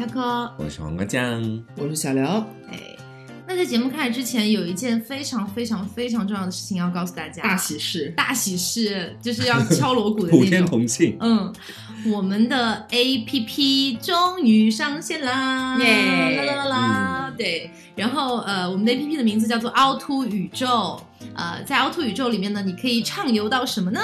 夏科，我是黄瓜酱，我是小刘。哎，那在节目开始之前，有一件非常非常非常重要的事情要告诉大家，大喜事，大喜事，就是要敲锣鼓的 普天那种。同庆。嗯，我们的 A P P 终于上线啦！耶啦啦啦啦！对，然后呃，我们的 A P P 的名字叫做凹凸宇宙。呃，在凹凸宇宙里面呢，你可以畅游到什么呢？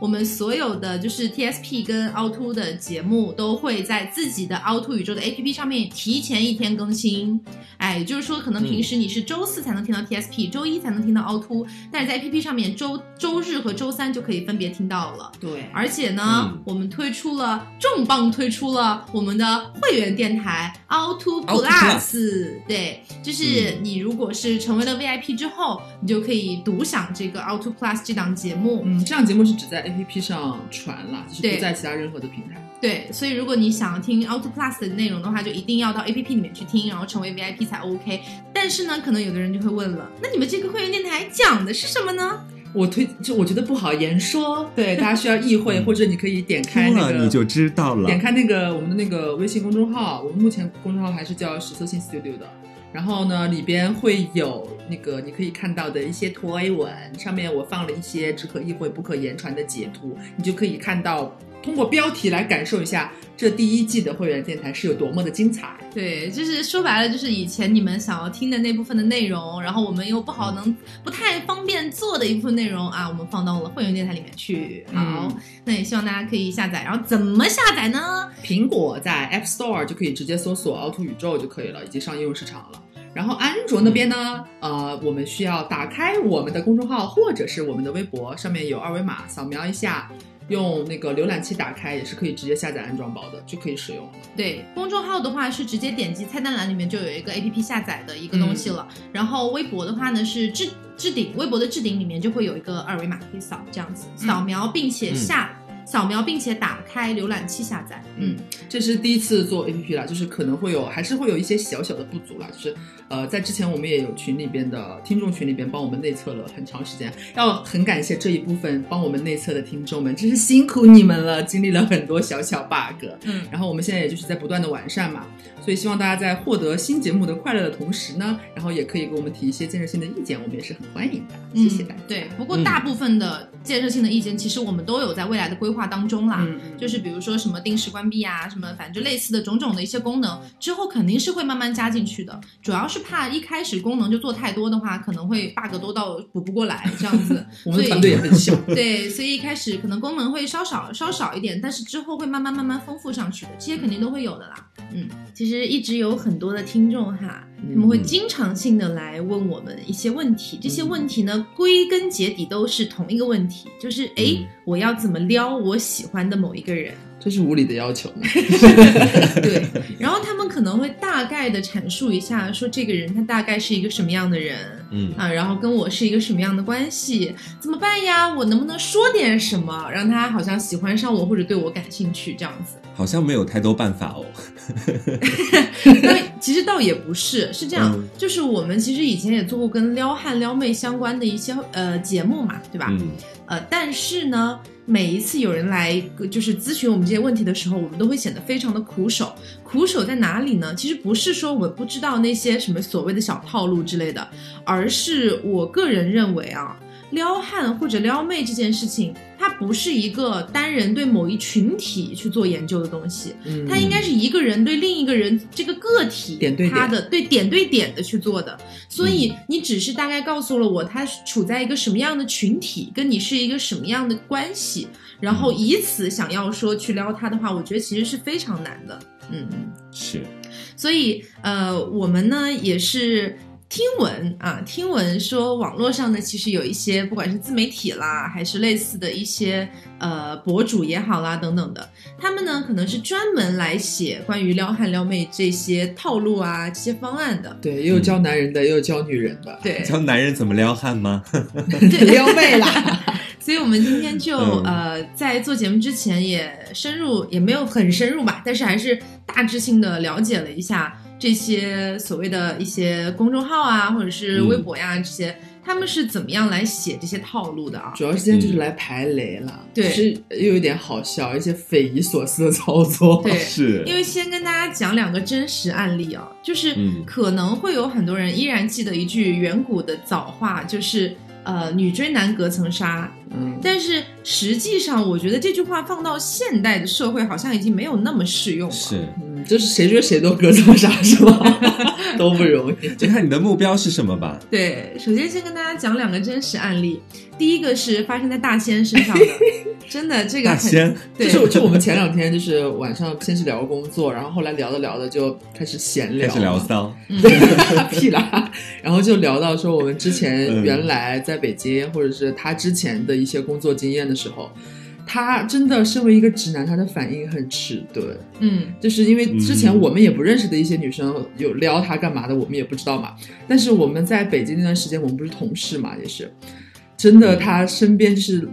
我们所有的就是 T S P 跟凹凸的节目都会在自己的凹凸宇宙的 A P P 上面提前一天更新。哎，也就是说，可能平时你是周四才能听到 T S P，、周一才能听到凹凸，但是在 A P P 上面周周日和周三就可以分别听到了。对，而且呢，嗯我们推出了重磅推出了我们的会员电台凹凸 Plus，对，就是你如果是成为了 VIP 之后，你就可以独享这个 Auto Plus 这档节目。嗯，这档节目是只在 APP 上传了，就是不在其他任何的平台。对，所以如果你想要听 Auto Plus 的内容的话，就一定要到 APP 里面去听，然后成为 VIP 才 OK。但是呢，可能有的人就会问了，那你们这个会员电台讲的是什么呢？我推就我觉得不好言说，对大家需要意会，嗯或者你可以点开那个，你就知道了。点开那个我们的那个微信公众号，我们目前公众号还是叫实测性 Studio 的。然后呢，里边会有那个你可以看到的一些推文，上面我放了一些只可意会不可言传的截图，你就可以看到，通过标题来感受一下这第一季的会员电台是有多么的精彩。对，就是说白了，就是以前你们想要听的那部分的内容，然后我们又不好能不太方便做的一部分内容啊，我们放到了会员电台里面去。好，嗯那也希望大家可以下载，然后怎么下载呢？苹果在 App Store 就可以直接搜索“凹凸宇宙”就可以了，已经上应用市场了。然后安卓那边呢，呃，我们需要打开我们的公众号或者是我们的微博，上面有二维码，扫描一下，用那个浏览器打开也是可以直接下载安装包的，就可以使用了。对，公众号的话是直接点击菜单栏里面就有一个 A P P 下载的一个东西了，然后微博的话呢是置置顶，微博的置顶里面就会有一个二维码可以扫，这样子扫描并且下。扫描并且打开浏览器下载，嗯，这是第一次做 APP 啦，就是可能会有还是会有一些小小的不足啦，就是呃，在之前我们也有群里边的听众群里边帮我们内测了很长时间，要很感谢这一部分帮我们内测的听众们，真是辛苦你们了，经历了很多小小 bug，嗯。然后我们现在也就是在不断的完善嘛，所以希望大家在获得新节目的快乐的同时呢，然后也可以给我们提一些建设性的意见，我们也是很欢迎的，谢谢大家。嗯。对，不过大部分的建设性的意见，其实我们都有在未来的规划当中啦。就是比如说什么定时关闭啊，什么反正就类似的种种的一些功能，之后肯定是会慢慢加进去的。主要是怕一开始功能就做太多的话，可能会 bug 多到补不过来这样子。我们团队也很小。对，所以一开始可能功能会稍少稍少一点，但是之后会慢慢慢慢丰富上去的，这些肯定都会有的啦。嗯，其实一直有很多的听众哈，他们会经常性的来问我们一些问题，这些问题呢，归根结底都是同一个问题，就是哎，我要怎么撩我喜欢的某一个人？这是无理的要求呢。对，然后他们可能会大概的阐述一下，说这个人他大概是一个什么样的人，嗯啊，然后跟我是一个什么样的关系，怎么办呀？我能不能说点什么，让他好像喜欢上我或者对我感兴趣这样子？好像没有太多办法哦。那其实倒也不是，是这样，嗯就是我们其实以前也做过跟撩汉撩妹相关的一些呃节目嘛，对吧？嗯呃，但是呢，每一次有人来就是咨询我们这些问题的时候，我们都会显得非常的苦手。苦手在哪里呢？其实不是说我不知道那些什么所谓的小套路之类的，而是我个人认为啊，撩汉或者撩妹这件事情，它不是一个单人对某一群体去做研究的东西，嗯。它应该是一个人对另一个人这个个体点对点。他的对点对点的去做的，所以你只是大概告诉了我他处在一个什么样的群体，跟你是一个什么样的关系，然后以此想要说去撩他的话，我觉得其实是非常难的，嗯。是，所以呃，我们呢也是听闻啊，听闻说网络上呢，其实有一些不管是自媒体啦，还是类似的一些呃博主也好啦等等的，他们呢可能是专门来写关于撩汉撩妹这些套路啊、这些方案的。对，也有教男人的，也有教女人的，对教男人怎么撩汉吗？对，撩妹啦。所以我们今天就、嗯呃，在做节目之前也深入，也没有很深入吧，但是还是大致性的了解了一下这些所谓的一些公众号啊，或者是微博呀、这些。他他们是怎么样来写这些套路的啊？主要是今天就是来排雷了，对就是又有点好笑，一些匪夷所思的操作。对，是因为先跟大家讲两个真实案例啊，就是嗯可能会有很多人依然记得一句远古的早话，就是呃“女追男隔层纱”，嗯，但是实际上我觉得这句话放到现代的社会好像已经没有那么适用了。是，嗯，就是谁追谁都隔层纱是吧？都不容易。就看你的目标是什么吧。对，首先先跟大家讲两个真实案例，第一个是发生在大仙身上的，真的这个很大仙，对，就是就我们前两天就是晚上先是聊工作，然后后来聊着聊着就开始闲聊，开始聊骚，屁啦，然后就聊到说我们之前嗯。原来在北京，或者是他之前的一些工作经验的时候，他真的身为一个直男，他的反应很迟钝，嗯就是因为之前嗯我们也不认识的一些女生有撩他干嘛的，我们也不知道嘛。但是我们在北京那段时间，我们不是同事嘛，也是，真的他身边就是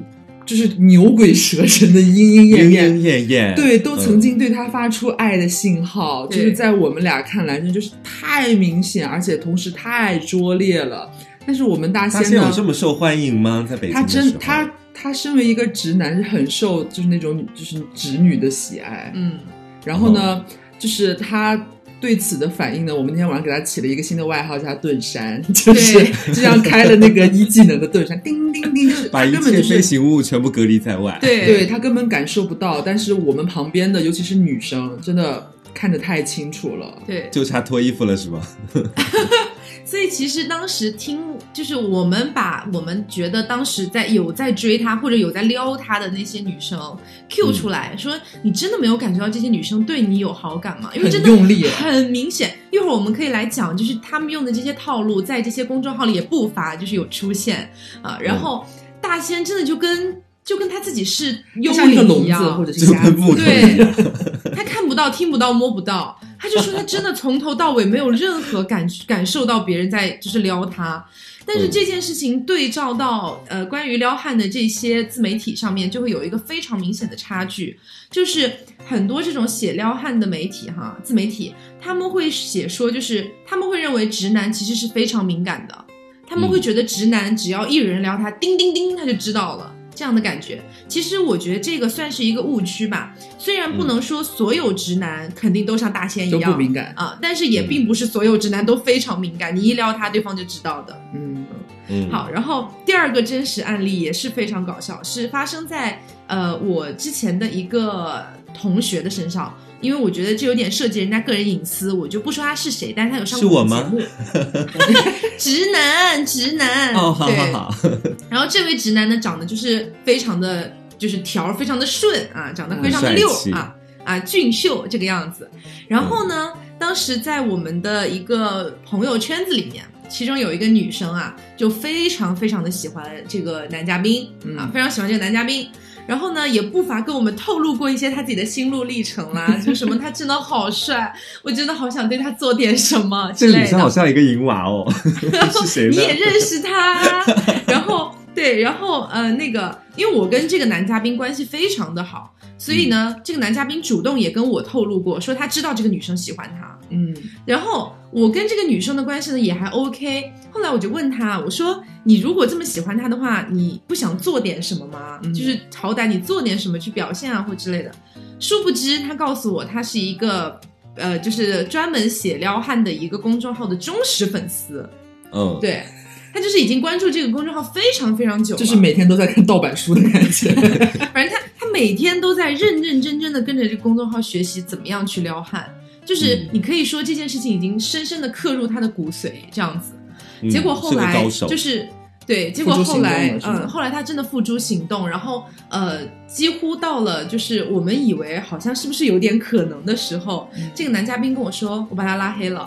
就是牛鬼蛇神的莺莺燕燕莺。燕燕，对，都曾嗯经对他发出爱的信号，就是在我们俩看来，真就是太明显，而且同时太拙劣了。但是我们大大仙呢，仙有这么受欢迎吗？在北京他真他他身为一个直男，是很受就是那种就是直女的喜爱。嗯然后呢，就是他对此的反应呢，我们那天晚上给他起了一个新的外号，叫盾山，就是对就像开了那个一技能的盾山，叮叮叮，就是把一他根本就是。切飞行物全部隔离在外。对对他根本感受不到，但是我们旁边的，尤其是女生，真的看得太清楚了。对，就差脱衣服了是吗？所以其实当时听，就是我们把我们觉得当时在有在追他或者有在撩他的那些女生 Q 出来、说，你真的没有感觉到这些女生对你有好感吗？因为真的用力很明显。一会儿我们可以来讲，就是他们用的这些套路，在这些公众号里也不乏就是有出现啊。然后大仙真的就跟就跟他自己是幽灵一样，或者是就瞎子，跟木头一对。，他看不到、听不到、摸不到，他就说他真的从头到尾没有任何感感受到别人在就是撩他。但是嗯这件事情对照到呃关于撩汉的这些自媒体上面，就会有一个非常明显的差距，就是很多这种写撩汉的媒体哈，自媒体他们会写说，就是他们会认为直男其实是非常敏感的，他们会觉得直男只要一有人撩他，叮叮叮他就知道了。这样的感觉，其实我觉得这个算是一个误区吧。虽然不能说所有直男肯定都像大仙一样不敏感。啊，但是也并不是所有直男都非常敏感，你一撩他，对方就知道的。嗯，嗯，好，然后第二个真实案例也是非常搞笑，是发生在呃我之前的一个同学的身上。因为我觉得这有点涉及人家个人隐私，我就不说他是谁，但是他有上过是我节目。直男，直男。哦，好对好好，然后这位直男呢，长得就是非常的，就是条儿非常的顺啊，长得非常的嗯溜啊啊俊秀这个样子。然后呢，当时在我们的一个朋友圈子里面，其中有一个女生啊，就非常非常的喜欢这个男嘉宾、啊嗯，非常喜欢这个男嘉宾。然后呢，也不乏跟我们透露过一些他自己的心路历程啦，就什么他真的好帅，我真的好想对他做点什么之类的。这个女生好像一个银娃哦，是谁你？也认识他，然后对，然后呃，那个，因为我跟这个男嘉宾关系非常的好，所以呢，这个男嘉宾主动也跟我透露过，说他知道这个女生喜欢他，嗯，然后我跟这个女生的关系呢也还 OK。后来我就问他，我说你如果这么喜欢他的话，你不想做点什么吗？嗯就是好歹你做点什么去表现啊或之类的。殊不知他告诉我，他是一个呃，就是专门写撩汉的一个公众号的忠实粉丝。嗯，对，他就是已经关注这个公众号非常非常久了，就是每天都在看盗版书的感觉。反正他他每天都在认认真真的跟着这个公众号学习怎么样去撩汉，就是嗯你可以说这件事情已经深深的刻入他的骨髓这样子。嗯结果后来就是。对，结果后来嗯，后来他真的付诸行动，然后呃，几乎到了就是我们以为好像是不是有点可能的时候，嗯这个男嘉宾跟我说，我把他拉黑了。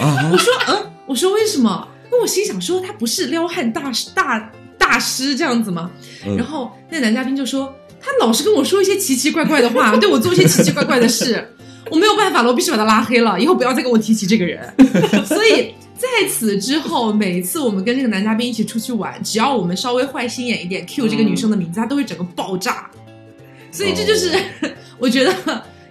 啊 我，说嗯，我说为什么？那我心想说他不是撩汉大师大大师这样子吗？嗯然后那男嘉宾就说他老是跟我说一些奇奇怪怪的话，对我做一些奇奇怪怪的事，我没有办法了，我必须把他拉黑了，以后不要再跟我提起这个人。所以在此之后，每次我们跟这个男嘉宾一起出去玩，只要我们稍微坏心眼一点，cue 这个女生的名字，他都会整个爆炸。所以这就是、我觉得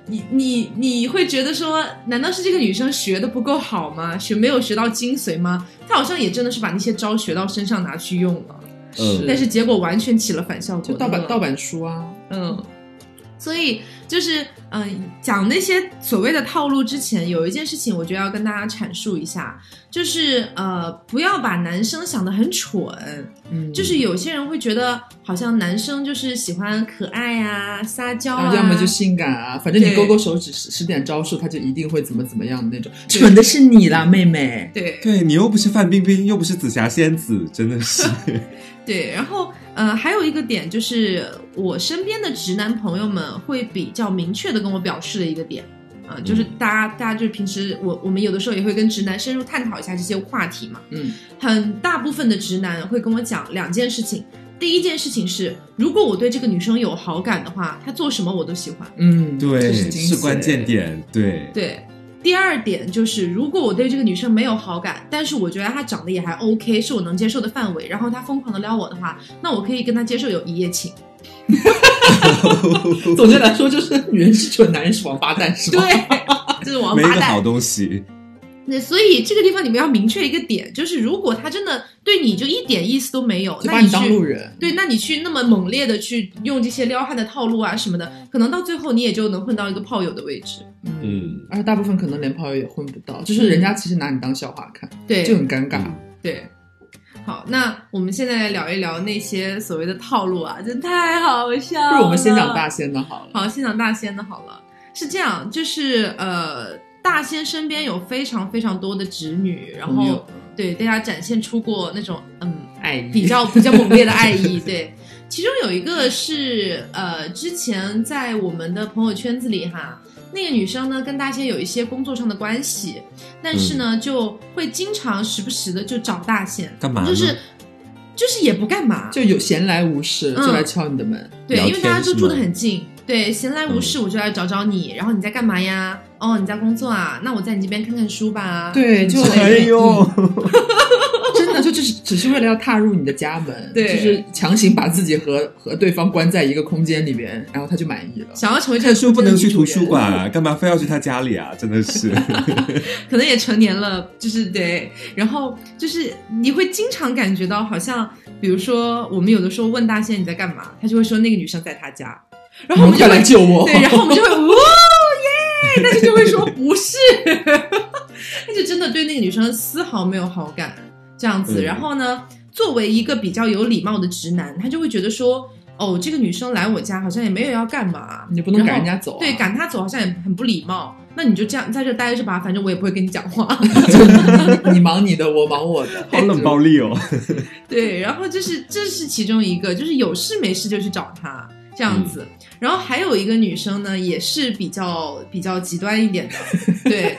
你你你会觉得说，难道是这个女生学的不够好吗？学没有学到精髓吗？她好像也真的是把那些招学到身上拿去用了，嗯但是结果完全起了反效果。就盗版盗版书啊，嗯，所以就是嗯、讲那些所谓的套路之前，有一件事情我觉得要跟大家阐述一下，就是呃，不要把男生想得很蠢。嗯，就是有些人会觉得，好像男生就是喜欢可爱啊、撒娇啊，啊，要么就性感啊，反正你勾勾手指使使点招数，他就一定会怎么怎么样的那种。蠢的是你啦，妹妹。对对你又不是范冰冰，又不是紫霞仙子，真的是。对。然后呃，还有一个点就是，我身边的直男朋友们会比较明确的跟我表示的一个点。啊、就是大家，大家就是平时我我们有的时候也会跟直男深入探讨一下这些话题嘛。嗯，很大部分的直男会跟我讲两件事情。第一件事情是，如果我对这个女生有好感的话，她做什么我都喜欢。嗯，对，是关键。点。对，对，第二点就是，如果我对这个女生没有好感，但是我觉得她长得也还 OK，是我能接受的范围，然后她疯狂的撩我的话，那我可以跟她接受有一夜情。总结来说，就是女人是蠢，男人是王八蛋，是吧？对，就是王八没一个好。东西。那所以这个地方你们要明确一个点，就是如果他真的对你就一点意思都没有，就把你当那你去路人。对，那你去那么猛烈的去用这些撩汉的套路啊什么的，可能到最后你也就能混到一个炮友的位置。嗯，而且大部分可能连炮友也混不到，就是人家其实拿你当笑话看，对，就很尴尬。嗯对。好，那我们现在来聊一聊那些所谓的套路啊，真太好笑了。不如我们先讲大仙的好了。好，先讲大仙的好了。是这样，就是呃，大仙身边有非常非常多的侄女，然后对大家展现出过那种嗯爱意比较比较猛烈的爱意。对，其中有一个是呃，之前在我们的朋友圈子里哈，那个女生呢跟大仙有一些工作上的关系，但是呢、就会经常时不时的就找大仙，干嘛就是就是也不干嘛，就有闲来无事嗯。就来敲你的门，对，因为大家都住得很近。对，闲来无事我就来找找你，然后你在干嘛呀？哦，你在工作啊？那我在你这边看看书吧。对，就哎呦，真的就只是只是为了要踏入你的家门，对就是强行把自己和和对方关在一个空间里边，然后他就满意了。想要成为这看个书不能去图书馆啊，干嘛非要去他家里啊？真的是。可能也成年了，就是对，然后就是你会经常感觉到，好像比如说我们有的时候问大仙你在干嘛，他就会说那个女生在他家，然后我们就来救我！对，然后我们就会哦 耶，但是就会说不是，他就真的对那个女生丝毫没有好感，这样子。嗯然后呢，作为一个比较有礼貌的直男，他就会觉得说，哦，这个女生来我家好像也没有要干嘛，你不能赶人家走啊对，赶她走好像也很不礼貌。那你就这样在这待着吧，反正我也不会跟你讲话。你忙你的，我忙我的。好冷暴力哦！对，然后就是这是其中一个，就是有事没事就去找他这样子。然后还有一个女生呢，也是比较比较极端一点的，对，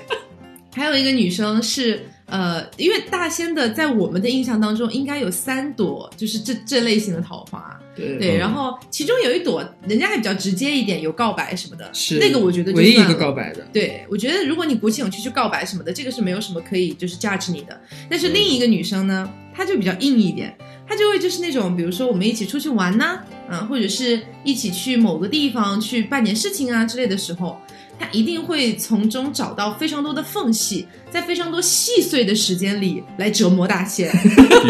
还有一个女生是呃，因为大仙的在我们的印象当中应该有三朵，就是这这类型的桃花，对。然后其中有一朵人家还比较直接一点，有告白什么的，是。那个我觉得就唯一一个告白的。对，我觉得如果你鼓起勇气去告白什么的，这个是没有什么可以就是 judge 你的。但是另一个女生呢，她就比较硬一点，他就会就是那种，比如说我们一起出去玩呐、啊，或者是一起去某个地方去办点事情啊之类的时候，他一定会从中找到非常多的缝隙，在非常多细碎的时间里来折磨大仙。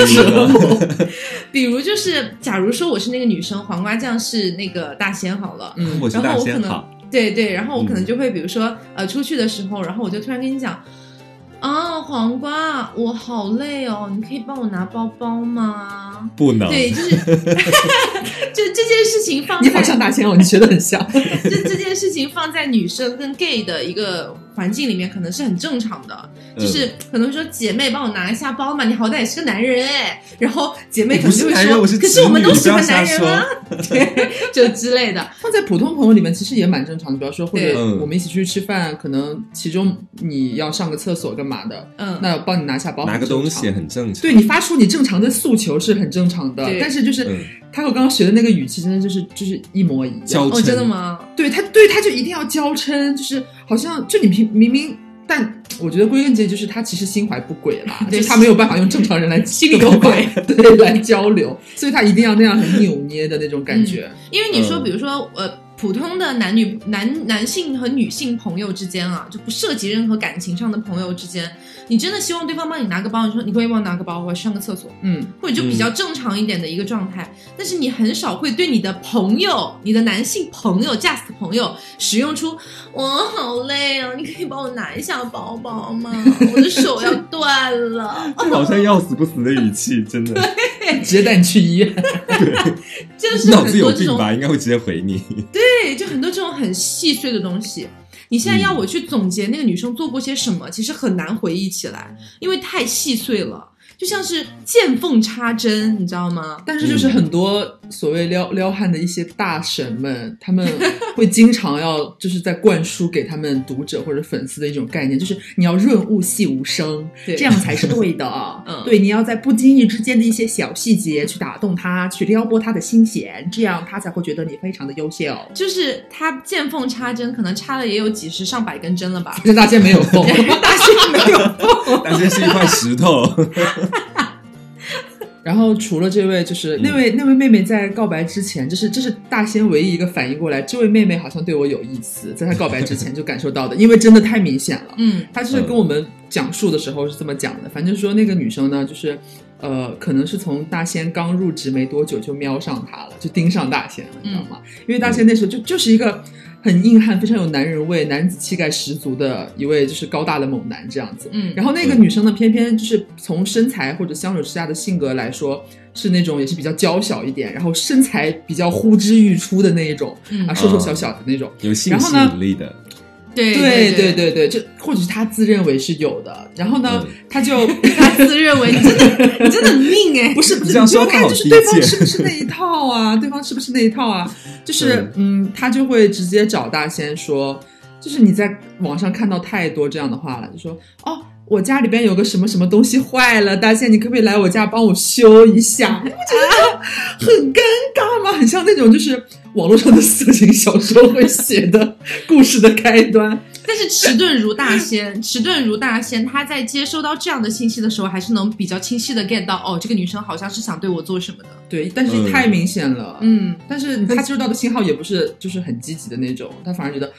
比如呢比如就是，假如说我是那个女生，黄瓜酱是那个大仙好了，嗯，然后我可能对对，然后我可能嗯。就会，比如说，呃，出去的时候，然后我就突然跟你讲，啊，黄瓜，我好累哦，你可以帮我拿包包吗？不能。对，就是，就这件事情放你好像在，大仙哦，你学的很像。就这件事情放在女生跟 gay 的一个环境里面，可能是很正常的，嗯就是可能说姐妹帮我拿一下包嘛，你好歹也是个男人哎，然后姐妹可能就会我不是说，我是可是我们都喜欢男人啊，对，就之类的，放在普通朋友里面，其实也蛮正常的。比方说，或者我们一起出去吃饭，可能其中你要上个厕所干嘛的，嗯，那帮你拿下包，拿个东西很正常。对你发出你正常的诉求是很正常的对，但是就是、嗯他和刚刚学的那个语气，真的就是就是一模一样。娇哦，真的吗？对他，对他就一定要娇嗔，就是好像就你明明明，但我觉得归根结底就是他其实心怀不轨啦，对就是他没有办法用正常人来 心里有鬼，对来交流，所以他一定要那样很扭捏的那种感觉。因为你说，嗯比如说，呃，普通的男女男男性和女性朋友之间啊，就不涉及任何感情上的朋友之间，你真的希望对方帮你拿个包，你说你可以帮我拿个包，我要上个厕所，嗯，或者就比较正常一点的一个状态。但是你很少会对你的朋友、你的男性朋友、驾驶朋友使用出“我好累啊，你可以帮我拿一下包包吗？我的手要断了。这好像要死不死的语气，真的。直接带你去医院。”就是脑子有病吧？应该会直接回你。对，就很多这种很细碎的东西。你现在要我去总结那个女生做过些什么，其实很难回忆起来，因为太细碎了，就像是见缝插针，你知道吗？但是就是很多所谓撩撩汉的一些大神们，他们会经常要就是在灌输给他们读者或者粉丝的一种概念，就是你要润物细无声，对这样才是对的。嗯 对，你要在不经意之间的一些小细节去打动他，去撩拨他的心弦，这样他才会觉得你非常的优秀。就是他见缝插针，可能插了也有几十上百根针了吧？这大仙没有缝，大仙没有缝。大仙是一块石头。然后除了这位，就是那位、那位妹妹在告白之前，就是这是大仙唯一一个反应过来，这位妹妹好像对我有意思，在她告白之前就感受到的，因为真的太明显了。嗯她就是跟我们讲述的时候是这么讲的，反正说那个女生呢，就是呃，可能是从大仙刚入职没多久就瞄上她了，就盯上大仙了，你知道吗？因为大仙那时候就就是一个很硬汉、非常有男人味、男子气概十足的一位就是高大的猛男这样子。嗯，然后那个女生呢，偏偏就是从身材或者相处之下的性格来说，是那种也是比较娇小一点，然后身材比较呼之欲出的那一种，嗯啊，瘦瘦小小的那种。有性吸然后呢引力的，对对对对对，就或者是他自认为是有的，然后呢，嗯 他就 他自认为你真的 你真的很命哎，不是不是，这样你就是对方贱是不是那一套啊？对方是不是那一套啊？就是嗯，他就会直接找大仙说，就是你在网上看到太多这样的话了，就说哦。我家里边有个什么什么东西坏了，大仙，你可不可以来我家帮我修一下？你不觉得很尴尬吗？很像那种就是网络上的色情小说会写的故事的开端。但是迟钝如大仙，迟钝如大仙，他在接收到这样的信息的时候，还是能比较清晰的 get 到，哦，这个女生好像是想对我做什么的。对，但是嗯太明显了。嗯，但是他接收到的信号也不是就是很积极的那种，他反而觉得，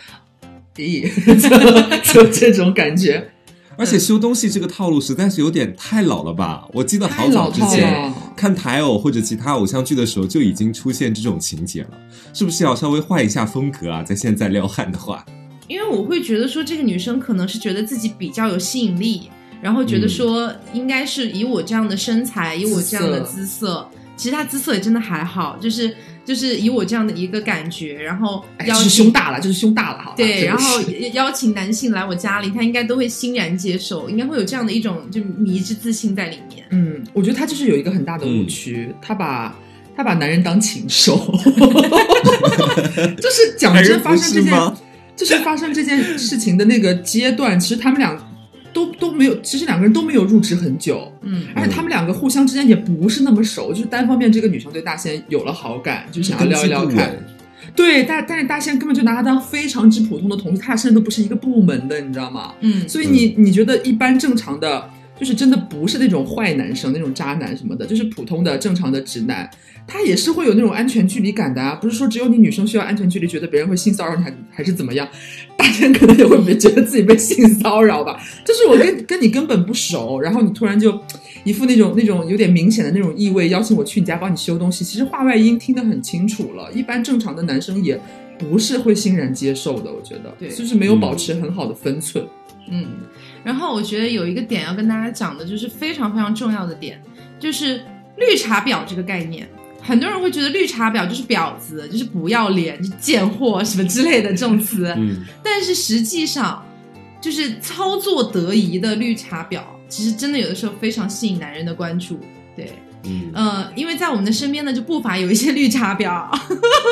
咦，就就 这种感觉，而且修东西这个套路实在是有点太老了吧？我记得好早之前。看台偶或者其他偶像剧的时候就已经出现这种情节了，是不是要稍微换一下风格啊？在现在撩汉的话，因为我会觉得说，这个女生可能是觉得自己比较有吸引力，然后觉得说应该是以我这样的身材，以我这样的姿色，其实她姿色也真的还好，就是就是以我这样的一个感觉，然后哎，就是邀请胸大了，就是胸大了，好吧？对，然后邀请男性来我家里，他应该都会欣然接受，应该会有这样的一种就迷之自信在里面。嗯，我觉得他就是有一个很大的误区，他把他把男人当禽兽，就是讲真，发生这件就是发生这件事情的那个阶段，其实他们俩都都没有，其实两个人都没有入职很久，嗯而且他们两个互相之间也不是那么熟，就是单方面这个女生对大仙有了好感，就想要根基撩一聊看。对，但但是大仙根本就拿他当非常之普通的同事，他俩甚至都不是一个部门的，你知道吗？嗯，所以你你觉得一般正常的，就是真的不是那种坏男生、那种渣男什么的，就是普通的正常的直男，他也是会有那种安全距离感的啊。不是说只有你女生需要安全距离，觉得别人会性骚扰你还还是怎么样？大家可能也会觉得自己被性骚扰吧。就是我跟跟你根本不熟，然后你突然就一副那种那种有点明显的那种意味，邀请我去你家帮你修东西，其实话外音听得很清楚了。一般正常的男生也不是会欣然接受的，我觉得，对就是没有保持很好的分寸。嗯，然后我觉得有一个点要跟大家讲的，就是非常非常重要的点，就是绿茶婊这个概念。很多人会觉得绿茶婊就是婊子，就是不要脸、就贱货什么之类的这种词，嗯，但是实际上，就是操作得宜的绿茶婊，其实真的有的时候非常吸引男人的关注。对，嗯。呃，因为在我们的身边呢，就不乏有一些绿茶婊，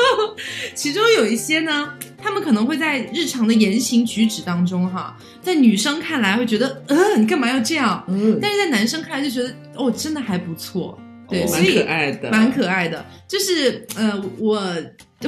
其中有一些呢，他们可能会在日常的言行举止当中，哈，在女生看来会觉得，呃，你干嘛要这样？嗯，但是在男生看来就觉得，哦，真的还不错，对，哦所蛮可以爱的，蛮可爱的。就是呃，我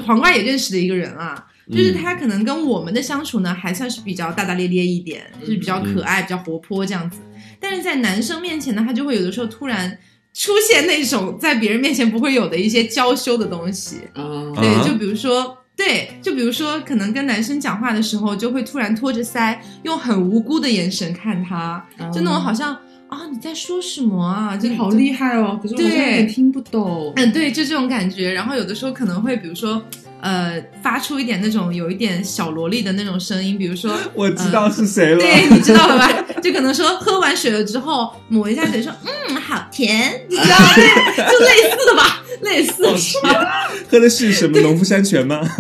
黄瓜也认识的一个人啊，就是他可能跟我们的相处呢，还算是比较大大咧咧一点，就是比较可爱、比较活泼这样子。但是在男生面前呢，他就会有的时候突然出现那种在别人面前不会有的一些娇羞的东西。啊，对，啊就比如说对，就比如说，可能跟男生讲话的时候，就会突然托着腮，用很无辜的眼神看他，就那种好像啊你在说什么啊，就这好厉害哦！可是我有点听不懂。嗯，对，就这种感觉。然后有的时候可能会，比如说，呃，发出一点那种有一点小萝莉的那种声音，比如说，我知道是谁了。对，你知道了吧？就可能说喝完水了之后抹一下嘴，说嗯好甜，你知道吗？就类似的吧，类似是吧。喝的是什么农夫山泉吗？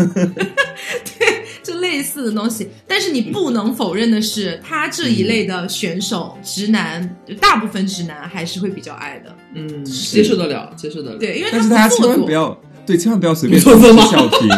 对，就类似的东西。但是你不能否认的是，他这一类的选手，直男，大部分直男还是会比较爱的。嗯，接受得了，接受得了。对，因为但是大家千。万不要，对，千万不要随便不做作吗笑听。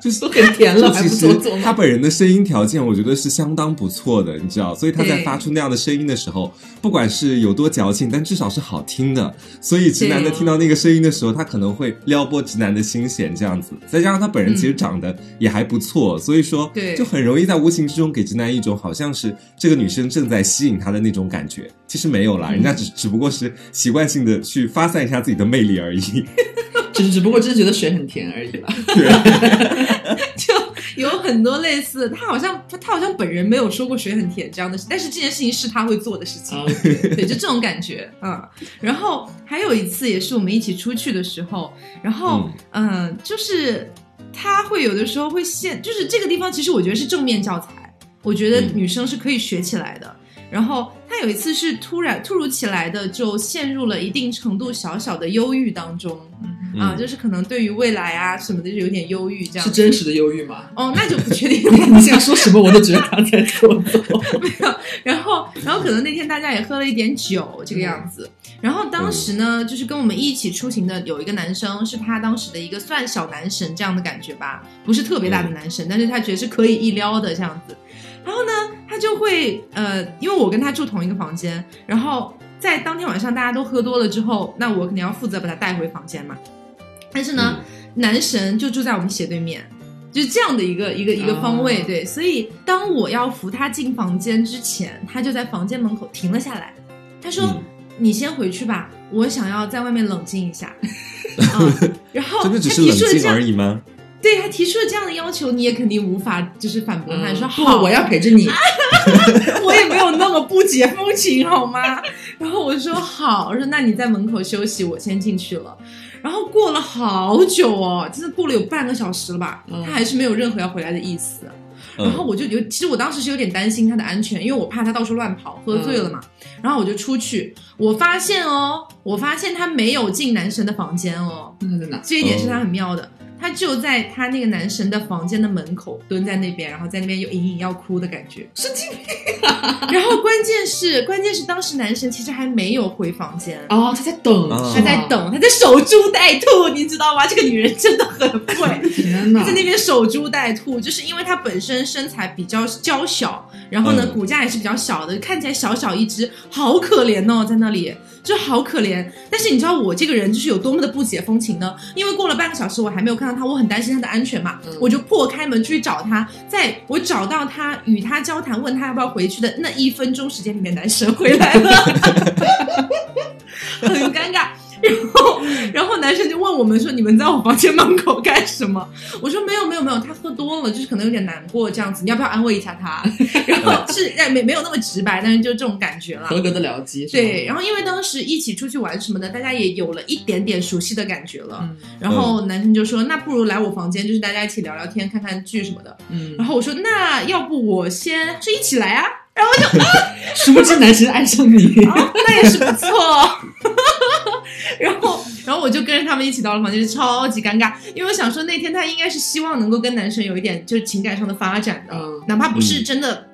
就是都很甜了 其实做他本人的声音条件，我觉得是相当不错的，你知道，所以他在发出那样的声音的时候，不管是有多矫情，但至少是好听的。所以直男在听到那个声音的时候，他可能会撩拨直男的心弦，这样子。再加上他本人其实长得也还不错，所以说，对就很容易在无形之中给直男一种好像是这个女生正在吸引他的那种感觉。其实没有啦，人家只只不过是习惯性的去发散一下自己的魅力而已。只是只不过真的觉得水很甜而已啦。就有很多类似，他好像他他好像本人没有说过水很甜这样的事，但是这件事情是他会做的事情。啊，对，就这种感觉，嗯。然后还有一次也是我们一起出去的时候，然后嗯、就是他会有的时候会陷，就是这个地方其实我觉得是正面教材，我觉得嗯女生是可以学起来的。然后他有一次是突然突如其来的就陷入了一定程度小小的忧郁当中、啊，嗯就是可能对于未来啊什么的就有点忧郁这样。是真实的忧郁吗？哦，那就不确定。你现在说什么我都觉得他在做作。然后，然后可能那天大家也喝了一点酒，这个样子。然后当时呢，就是跟我们一起出行的有一个男生，是他当时的一个算小男神这样的感觉吧，不是特别大的男神，但是他觉得是可以一撩的这样子。然后呢，他就会呃，因为我跟他住同一个房间，然后在当天晚上大家都喝多了之后，那我肯定要负责把他带回房间嘛。但是呢，男神就住在我们斜对面，就是这样的一个一个一个方位，哦对。所以当我要扶他进房间之前，他就在房间门口停了下来。他说：“嗯你先回去吧，我想要在外面冷静一下。嗯 ”然后他提出了这样而已吗？对他提出了这样的要求，你也肯定无法就是反驳他，嗯，说好，我要陪着你。我也没有那么不解风情，好吗？然后我就说好，我说那你在门口休息，我先进去了。然后过了好久哦，真的过了有半个小时了吧，嗯他还是没有任何要回来的意思。然后嗯我就有，其实我当时是有点担心他的安全，因为我怕他到处乱跑，喝醉了嘛。然后我就出去，我发现哦，我发现他没有进男神的房间哦？这一点是他很妙的。他就在他那个男神的房间的门口蹲在那边，然后在那边有隐隐要哭的感觉，神经病、然后关键是，关键是当时男神其实还没有回房间，哦，他在等，啊他在。等，他在守株待兔，你知道吗？这个女人真的很会。天哪在！那边守株待兔，就是因为她本身身材比较娇小，然后呢，嗯骨架也是比较小的，看起来小小一只，好可怜哦，在那里就好可怜。但是你知道我这个人就是有多么的不解风情呢？因为过了半个小时我还没有看到他，我很担心他的安全嘛，嗯我就破开门出去找他。在我找到他与他交谈，问他要不要回去的那一分钟时间里面，男神回来了，很尴尬。然后，然后男生就问我们说：“你们在我房间门口干什么？”我说：“没有，没有，没有，他喝多了，就是可能有点难过这样子，你要不要安慰一下他？” 然后是哎没没有那么直白，但是就这种感觉了。合格的了结，是吗对，，然后因为当时一起出去玩什么的，大家也有了一点点熟悉的感觉了。嗯然后男生就说：“那不如来我房间，就是大家一起聊聊天，看看剧什么的。”嗯，然后我说：“那要不我先是一起来啊？” 殊不知男神爱上你，啊，那也是不错。然后，然后我就跟着他们一起到了房间，就超级尴尬，因为我想说那天他应该是希望能够跟男生有一点就是情感上的发展的，嗯哪怕不是真的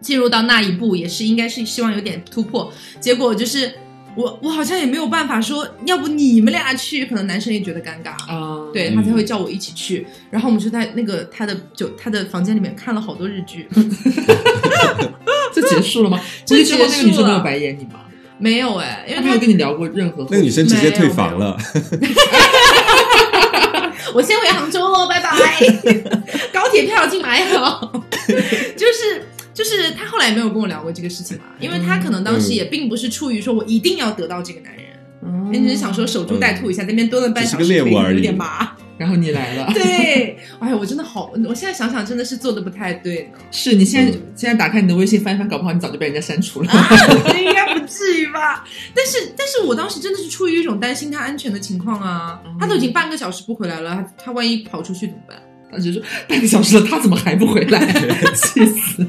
进入到那一步，也是应该是希望有点突破。结果就是我我好像也没有办法说，要不你们俩去，可能男生也觉得尴尬。啊，对他才会叫我一起去，然后我们就在那个他的就他的房间里面看了好多日剧，这结束了吗？这所以之后那个女结束了生没有白眼你吗？没有哎、因她没有跟你聊过任何话那个女生直接退房了。我先回杭州喽，拜拜。高铁票已经买好，就是就是他后来也没有跟我聊过这个事情嘛，因为他可能当时也并不是出于说我一定要得到这个男人，嗯他只是想说守株待兔一下，在那边蹲了半小时，有点麻。然后你来了，对，哎呀，我真的好，我现在想想真的是做的不太对呢。是你现在、嗯现在打开你的微信翻一翻，搞不好你早就被人家删除了。啊，应该不至于吧？但是，但是我当时真的是出于一种担心他安全的情况啊，他都已经半个小时不回来了，他他万一跑出去怎么办？他就说半个小时了，他怎么还不回来？气死！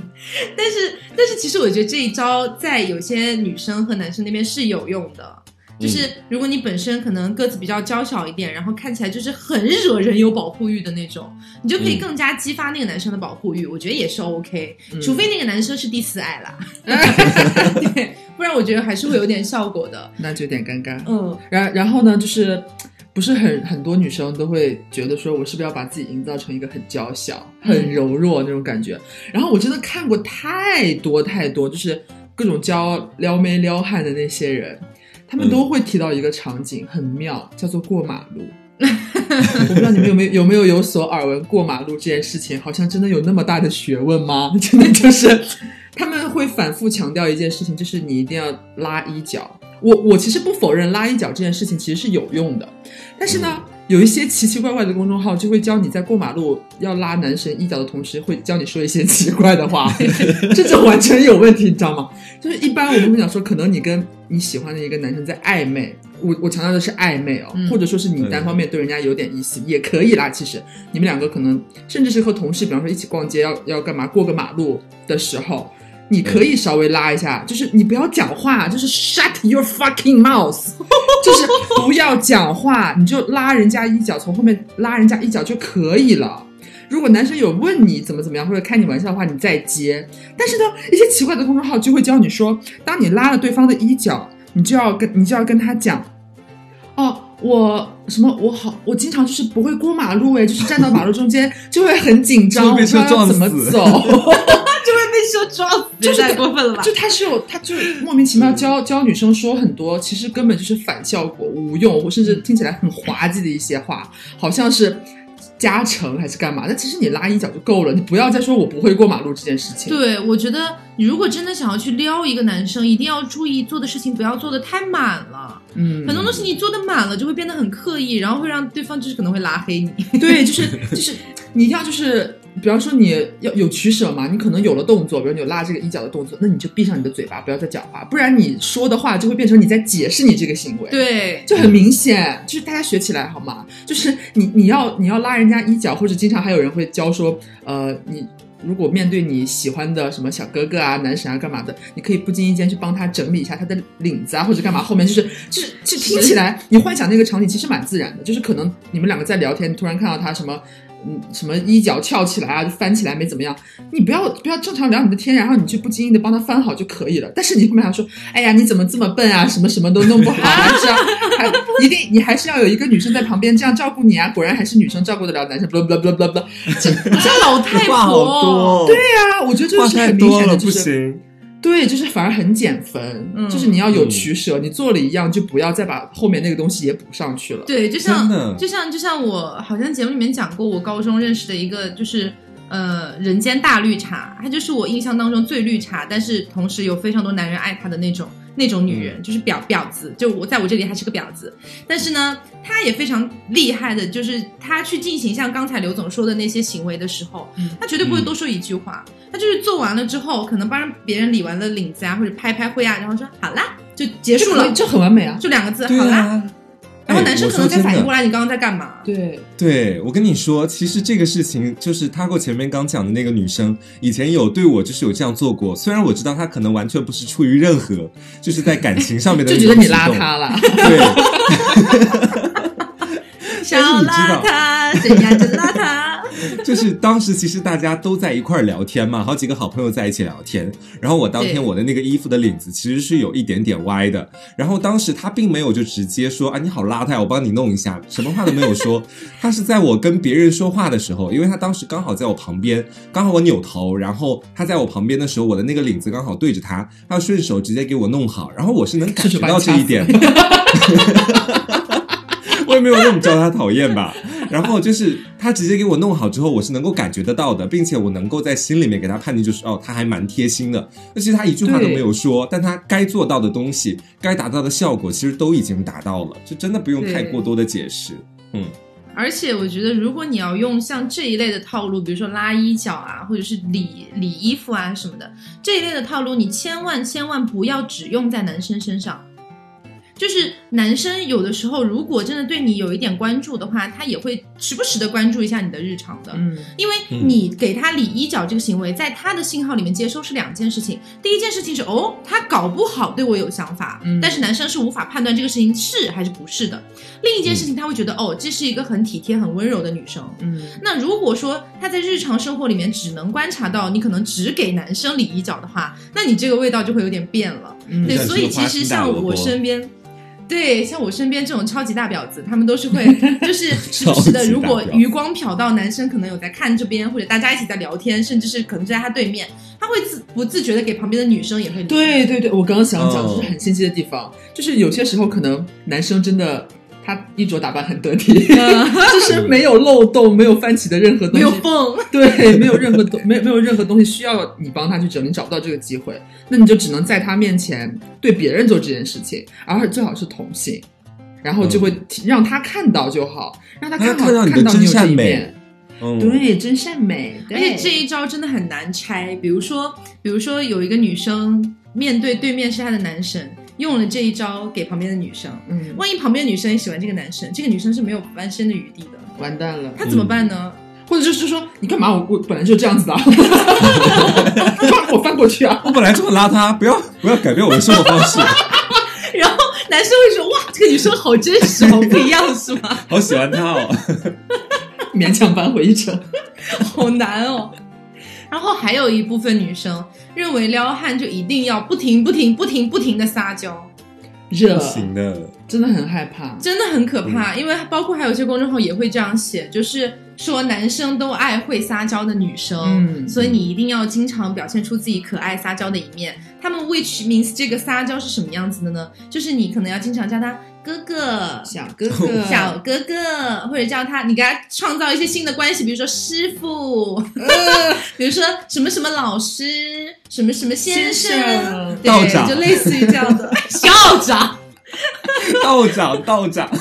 但是，但是其实我觉得这一招在有些女生和男生那边是有用的。就是如果你本身可能个子比较娇小一点，然后看起来就是很惹人有保护欲的那种，你就可以嗯更加激发那个男生的保护欲，我觉得也是 OK，、嗯除非那个男生是第四爱啦，对，不然我觉得还是会有点效果的。那就有点尴尬。嗯，然然后呢，就是不是很很多女生都会觉得说，我是不是要把自己营造成一个很娇小、很柔弱那种感觉？然后我真的看过太多太多，就是各种教撩妹撩汉的那些人，他们都会提到一个场景，很妙，叫做过马路。我不知道你们有没有有没有有所耳闻，过马路这件事情好像真的有那么大的学问吗？真的就是 他们会反复强调一件事情，就是你一定要拉衣角。我我其实不否认拉衣角这件事情其实是有用的，但是呢，有一些奇奇怪怪的公众号就会教你在过马路要拉男神衣角的同时，会教你说一些奇怪的话，这就完全有问题，你知道吗？就是一般我们会讲说，可能你跟你喜欢的一个男生在暧昧，我我强调的是暧昧哦，嗯或者说是你单方面对人家有点意思、也可以啦。其实你们两个可能甚至是和同事，比方说一起逛街要要干嘛，过个马路的时候。你可以稍微拉一下，就是你不要讲话，就是 shut your fucking mouth，就是不要讲话，你就拉人家一脚，从后面拉人家一脚就可以了。如果男生有问你怎么怎么样，或者开你玩笑的话，你再接。但是呢，一些奇怪的公众号就会教你说，当你拉了对方的衣角，你就要跟你就要跟他讲，哦，我什么我好，我经常就是不会过马路，哎，就是站到马路中间就会很紧张，不知道要怎么死走。就装死，就是太过分了吧？就他是有，他就莫名其妙教教女生说很多，其实根本就是反效果、无用，或甚至听起来很滑稽的一些话，好像是加成还是干嘛？那其实你拉一脚就够了，你不要再说我不会过马路这件事情。对，我觉得你如果真的想要去撩一个男生，一定要注意做的事情不要做的太满了。嗯，很多东西你做的满了，就会变得很刻意，然后会让对方就是可能会拉黑你。对，就是就是你一定要就是，比方说你要有取舍嘛，你可能有了动作，比如你有拉这个衣角的动作，那你就闭上你的嘴巴，不要再讲话，不然你说的话就会变成你在解释你这个行为。。对，就很明显，就是大家学起来好吗？就是你你要你要拉人家衣角，或者经常还有人会教说，呃，你如果面对你喜欢的什么小哥哥啊、男神啊干嘛的，你可以不经意间去帮他整理一下他的领子啊，或者干嘛，后面就是就是就听起来，你幻想那个场景其实蛮自然的，就是可能你们两个在聊天，突然看到他什么。嗯，什么衣角翘起来啊，就翻起来没怎么样，你不要不要正常聊你的天，然后你就不经意的帮他翻好就可以了。但是你后面还说，哎呀，你怎么这么笨啊，什么什么都弄不好，还是要还一定你还是要有一个女生在旁边这样照顾你啊。果然还是女生照顾得了男生，blah blah blah blah blah。这老太婆。话好多，对啊，我觉得这是很明，显的，就是不行。对，就是反而很减分，嗯。就是你要有取舍，你做了一样就不要再把后面那个东西也补上去了。对，就像就像就像我好像节目里面讲过，我高中认识的一个就是呃人间大绿茶，她就是我印象当中最绿茶，但是同时有非常多男人爱她的那种那种女人，就是婊婊子。就我在我这里她是个婊子，但是呢，她也非常厉害的，就是她去进行像刚才刘总说的那些行为的时候，嗯她绝对不会多说一句话，她就是做完了之后，可能帮别人理完了领子啊，或者拍拍灰啊，然后说好啦，就结束了，这很完美啊。就两个字，好啦。男生可能才反应过来。你刚刚在干嘛。对，对，我跟你说，其实这个事情就是他过前面刚讲的那个女生，以前有对我就是有这样做过。虽然我知道他可能完全不是出于任何就是在感情上面的就那觉得你邋遢了。对，小但是你知道邋遢，怎样真邋遢？就是当时其实大家都在一块儿聊天嘛，好几个好朋友在一起聊天。然后我当天我的那个衣服的领子其实是有一点点歪的。然后当时他并没有就直接说啊你好邋遢，我帮你弄一下，什么话都没有说。他是在我跟别人说话的时候，因为他当时刚好在我旁边，刚好我扭头，然后他在我旁边的时候，我的那个领子刚好对着他，他顺手直接给我弄好。然后我是能感觉到这一点。我也没有那么招他讨厌吧。然后就是他直接给我弄好之后，我是能够感觉得到的，并且我能够在心里面给他判定，就是哦，他还蛮贴心的。而且他一句话都没有说，但他该做到的东西，该达到的效果，其实都已经达到了，就真的不用太过多的解释。嗯，而且我觉得，如果你要用像这一类的套路，比如说拉衣角啊，或者是理理衣服啊什么的这一类的套路，你千万千万不要只用在男生身上。就是男生有的时候，如果真的对你有一点关注的话，他也会时不时的关注一下你的日常的。嗯，因为你给他理衣角这个行为，在他的信号里面接收是两件事情。第一件事情是哦，他搞不好对我有想法，嗯但是男生是无法判断这个事情是还是不是的。另一件事情，他会觉得哦，这是一个很体贴、很温柔的女生。嗯，那如果说他在日常生活里面只能观察到你可能只给男生理衣角的话，那你这个味道就会有点变了。嗯对，所以其实像我身边。对，像我身边这种超级大婊子，他们都是会，就是时不时的，如果余光瞟到男生可能有在看这边，或者大家一起在聊天，甚至是可能就在他对面，他会自不自觉的给旁边的女生也会对对对，我刚刚想讲哦就是很心机的地方，就是有些时候可能男生真的他衣着打扮很得体，就是没有漏洞，没有翻起的任何东西。没，有缝，对，没有任何东，没有没有任何东西需要你帮他去整理，找不到这个机会，那你就只能在他面前对别人做这件事情，而且最好是同性，然后就会让他看到就好，让他看到你的看到你有这真善美。一面，嗯，对，真善美，而且这一招真的很难拆。比如说，比如说有一个女生面对对面是她的男神，用了这一招给旁边的女生，嗯，万一旁边的女生也喜欢这个男生，这个女生是没有翻身的余地的，完蛋了，她怎么办呢？或者就是说你干嘛我我本来就这样子的啊，干嘛我翻过去啊？我本来这么邋遢，不要不要改变我的生活方式，然后男生会说：“哇，这个女生好真实，好不一样，是吗？好喜欢她哦。勉强扳回一城，好难哦。”然后还有一部分女生认为撩汉就一定要不停、不停、不停、不停的撒娇，热不，行的，真的很害怕。真的很可怕。因为包括还有一些公众号也会这样写，就是说男生都爱会撒娇的女生，嗯所以你一定要经常表现出自己可爱撒娇的一面。他们 which means 这个撒娇是什么样子的呢？就是你可能要经常叫他哥哥、小哥哥，小哥哥，或者叫他，你给他创造一些新的关系，比如说师傅，比如说什么什么老师，什么什么先生，先生。对道长。就类似于这样的。校长，道长道长，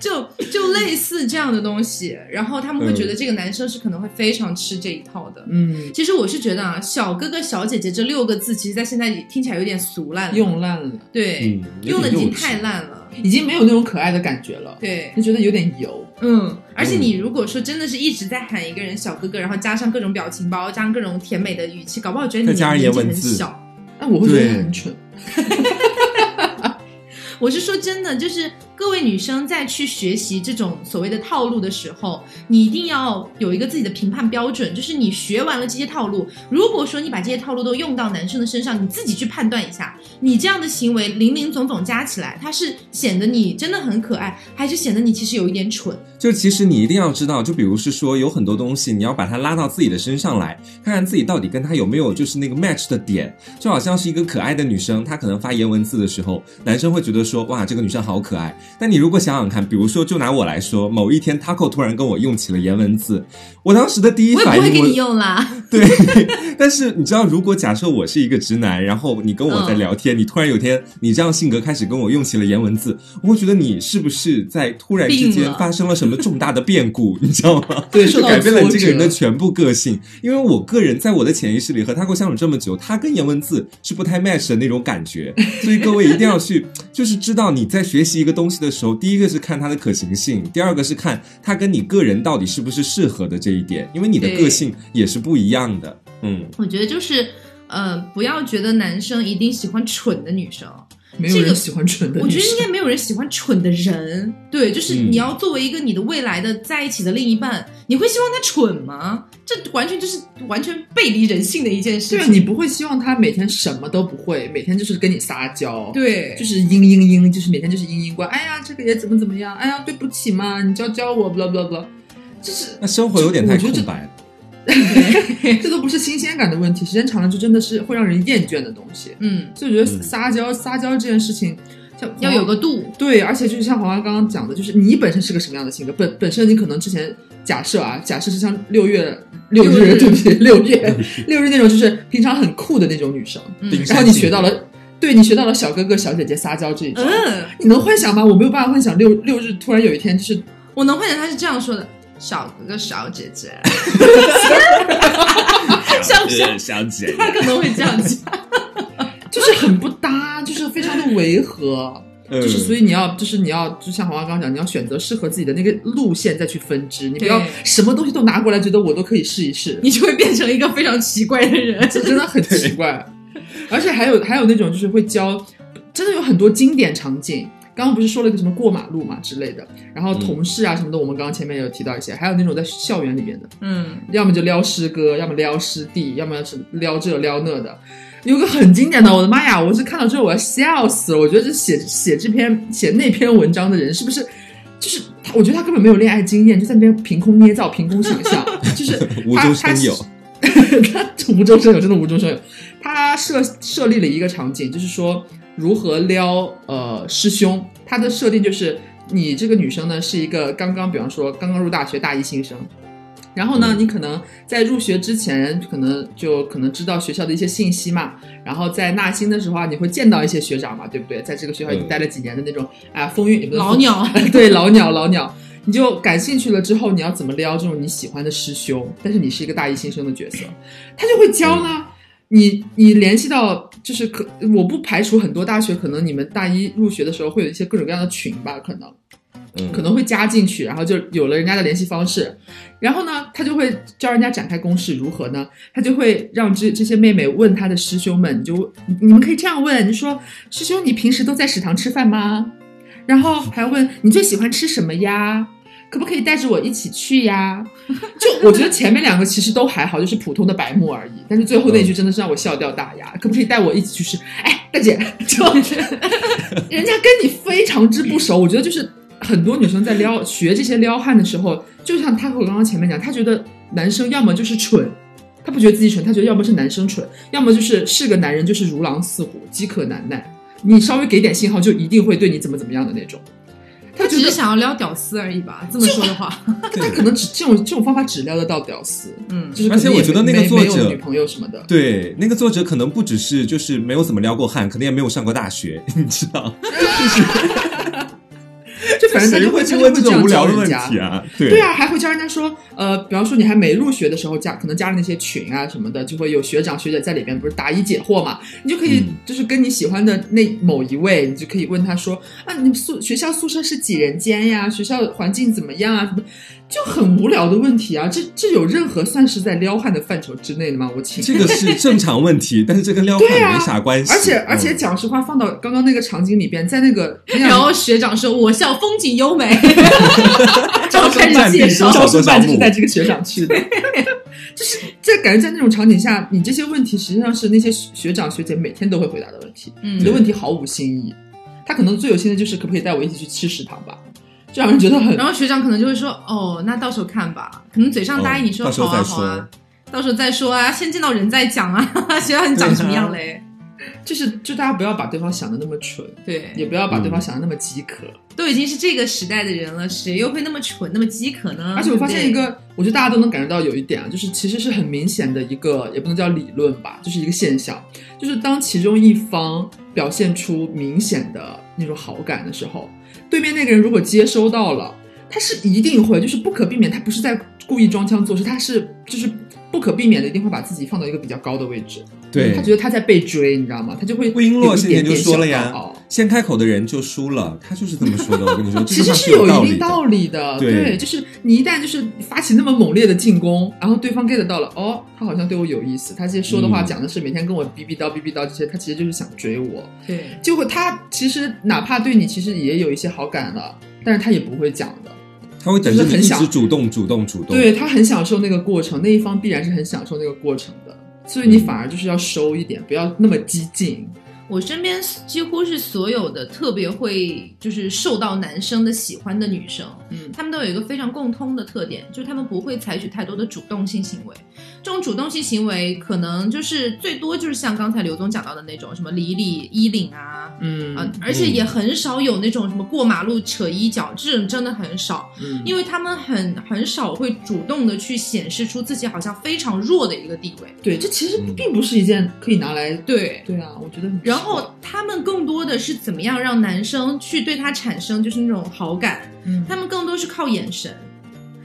就就类似这样的东西。然后他们会觉得这个男生是可能会非常吃这一套的。嗯，其实我是觉得啊，小哥哥小姐姐这六个字，其实在现在听起来有点俗烂了，用烂了，对，嗯用的已经太烂了，已经没有那种可爱的感觉了，对。就觉得有点油。嗯，而且你如果说真的是一直在喊一个人小哥哥，然后加上各种表情包，加上各种甜美的语气，搞不好觉得你年纪很小。那我会觉得对很蠢。我是说真的，就是各位女生在去学习这种所谓的套路的时候，你一定要有一个自己的评判标准，就是你学完了这些套路，如果说你把这些套路都用到男生的身上，你自己去判断一下，你这样的行为零零总总加起来，它是显得你真的很可爱，还是显得你其实有一点蠢？就其实你一定要知道，就比如是说有很多东西，你要把它拉到自己的身上来，看看自己到底跟他有没有就是那个 match 的点。就好像是一个可爱的女生，她可能发言文字的时候，男生会觉得说哇这个女生好可爱。但你如果想想看，比如说就拿我来说，某一天 Taco 突然跟我用起了颜文字，我当时的第一我也不反应我会给你用啦。对，但是你知道，如果假设我是一个直男，然后你跟我在聊天，你突然有天你这样性格开始跟我用起了颜文字，我会觉得你是不是在突然之间发生了什么重大的变故，你知道吗？对就改变了 挫这个人的全部个性。因为我个人在我的潜意识里和 Taco 相处这么久，他跟颜文字是不太 match 的那种感觉，所以各位一定要去，就是知道你在学习一个东西的时候，第一个是看它的可行性，第二个是看它跟你个人到底是不是适合的这一点，因为你的个性也是不一样的。嗯，我觉得就是，呃，不要觉得男生一定喜欢蠢的女生。没有这个人喜欢蠢的。我觉得应该没有人喜欢蠢的人。对，就是嗯你要作为一个你的未来的在一起的另一半，你会希望他蠢吗？这完全就是完全背离人性的一件事对啊，你不会希望他每天什么都不会，每天就是跟你撒娇，，对，就是嘤嘤嘤，就是每天就是嘤嘤怪。哎呀，这个也怎么怎么样？哎呀，对不起嘛，你教教我，blah blah blah，就是那生活有点太我觉得这空白了。这都不是新鲜感的问题，时间长了就真的是会让人厌倦的东西。嗯，所以我觉得嗯撒娇、撒娇这件事情，像要有个度。对，而且就是像黄花刚刚讲的，就是你本身是个什么样的性格，本本身你可能之前假设啊，假设是像六月六日，对不起，六月六日那种就是平常很酷的那种女生，嗯然后你学到了，对你学到了小哥哥小姐姐撒娇这一招。嗯，你能幻想吗？我没有办法幻想六六日突然有一天就是我能幻想他是这样说的：“小哥哥小姐姐。”像不像？小姐他可能会这样讲。就是很不搭，就是非常的违和。嗯就是所以你要，就是你要，就像黄花刚刚讲，你要选择适合自己的那个路线再去分支，你不要对什么东西都拿过来，觉得我都可以试一试，你就会变成一个非常奇怪的人。这 真的很奇怪。而且还有还有那种就是会教，真的有很多经典场景。刚刚不是说了一个什么过马路嘛之类的，然后同事啊什么的，我们刚刚前面也有提到一些，还有那种在校园里面的，嗯，要么就撩师哥，要么撩师弟，要么是撩这撩那的。有个很经典的，我的妈呀！我是看到之后我要笑死了。我觉得这写写这篇写那篇文章的人是不是就是他？我觉得他根本没有恋爱经验，就在那边凭空捏造、凭空想象，就是无中生有。他他 无中生有，真的无中生有。他设设立了一个场景，就是说如何撩呃师兄。他的设定就是你这个女生呢是一个刚刚，比方说刚刚入大学大一新生。然后呢，嗯你可能在入学之前，可能就可能知道学校的一些信息嘛。然后在纳新的时候啊，你会见到一些学长嘛，对不对？在这个学校已经嗯待了几年的那种啊，风韵老鸟，对老鸟老鸟，你就感兴趣了之后，你要怎么撩这种你喜欢的师兄？但是你是一个大一新生的角色，他就会教呢。你你联系到就是可，我不排除很多大学可能你们大一入学的时候会有一些各种各样的群吧，可能嗯，可能会加进去，然后就有了人家的联系方式，然后呢，他就会教人家展开攻势，如何呢？他就会让这这些妹妹问他的师兄们，你就你你们可以这样问，你说师兄，你平时都在食堂吃饭吗？然后还要问你最喜欢吃什么呀？可不可以带着我一起去呀？就我觉得前面两个其实都还好，就是普通的白目而已。但是最后那句真的是让我笑掉大牙。可不可以带我一起去吃？哎，大姐，就是人家跟你非常之不熟，我觉得就是很多女生在撩学这些撩汉的时候，就像她和我刚刚前面讲，她觉得男生要么就是蠢。她不觉得自己蠢，她觉得要么是男生蠢，要么就是是个男人就是如狼似虎、饥渴难耐。你稍微给点信号，就一定会对你怎么怎么样的那种。他只是想要撩屌丝而已吧？这么说的话，他可能只这种这种方法只撩得到屌丝，嗯，就是而且我觉得那个作者没没有女朋友什么的，对，那个作者可能不只是就是没有怎么撩过汉，可能也没有上过大学，你知道？就 反正他谁就他就会这这样种无聊的问教人家题啊？对对啊，还会教人家说，呃，比方说你还没入学的时候加，可能加了那些群啊什么的，就会有学长学姐在里边，不是答疑解惑嘛？你就可以嗯就是跟你喜欢的那某一位，你就可以问他说，啊，你们宿学校宿舍是几人间呀？学校环境怎么样啊？什么就很无聊的问题啊？这这有任何算是在撩汉的范畴之内的吗？我请这个是正常问题，但是这跟撩汉没啥关系。而且而且嗯讲实话，放到刚刚那个场景里边，在那个那然后学长说我校风景优美，然后开占地始介绍多少招生办就是带这个学长去的，就是在感觉在那种场景下，你这些问题实际上是那些学长学姐每天都会回答的问题，嗯你的问题毫无新意。他可能最有心的就是可不可以带我一起去吃食堂吧，这让人觉得很然后学长可能就会说哦，那到时候看吧，可能嘴上答应你说哦到时候好啊再好啊，到时候再说啊，先见到人再讲啊，学长你长什么样嘞？就是就大家不要把对方想的那么蠢，对，也不要把对嗯方想的那么饥渴。都已经是这个时代的人了，谁又会那么蠢那么饥渴呢？而且我发现一个，我觉得大家都能感觉到有一点啊，就是其实是很明显的一个，也不能叫理论吧，就是一个现象，就是当其中一方表现出明显的那种好感的时候，对面那个人如果接收到了，他是一定会，就是不可避免，他不是在故意装腔作势，他是就是不可避免的，一定会把自己放到一个比较高的位置。对他觉得他在被追，你知道吗？他就会魏璎珞有一先前就点点小说了呀，先开口的人就输了，他就是这么说的。我跟你说，其实是有。一定道理的，对就是你一旦就是发起那么猛烈的进攻，然后对方 get 到了，哦，他好像对我有意思，他这些说的话嗯讲的是每天跟我逼逼叨逼逼叨这些，他其实就是想追我。对，结果他其实哪怕对你其实也有一些好感了，但是他也不会讲的。他会等着你一直主动、主动、主动。对他很享受那个过程，那一方必然是很享受那个过程的，所以你反而就是要收一点，不要那么激进。我身边几乎是所有的特别会就是受到男生的喜欢的女生，嗯她们都有一个非常共通的特点，就是她们不会采取太多的主动性行为。这种主动性行为可能就是最多就是像刚才刘总讲到的那种什么理理衣领啊，嗯啊，而且也很少有那种什么过马路扯衣角，这种真的很少，嗯，因为他们很很少会主动的去显示出自己好像非常弱的一个地位。对，这其实嗯并不是一件可以拿来。对，对啊，我觉得很然然后他们更多的是怎么样让男生去对他产生就是那种好感，嗯他们更多是靠眼神。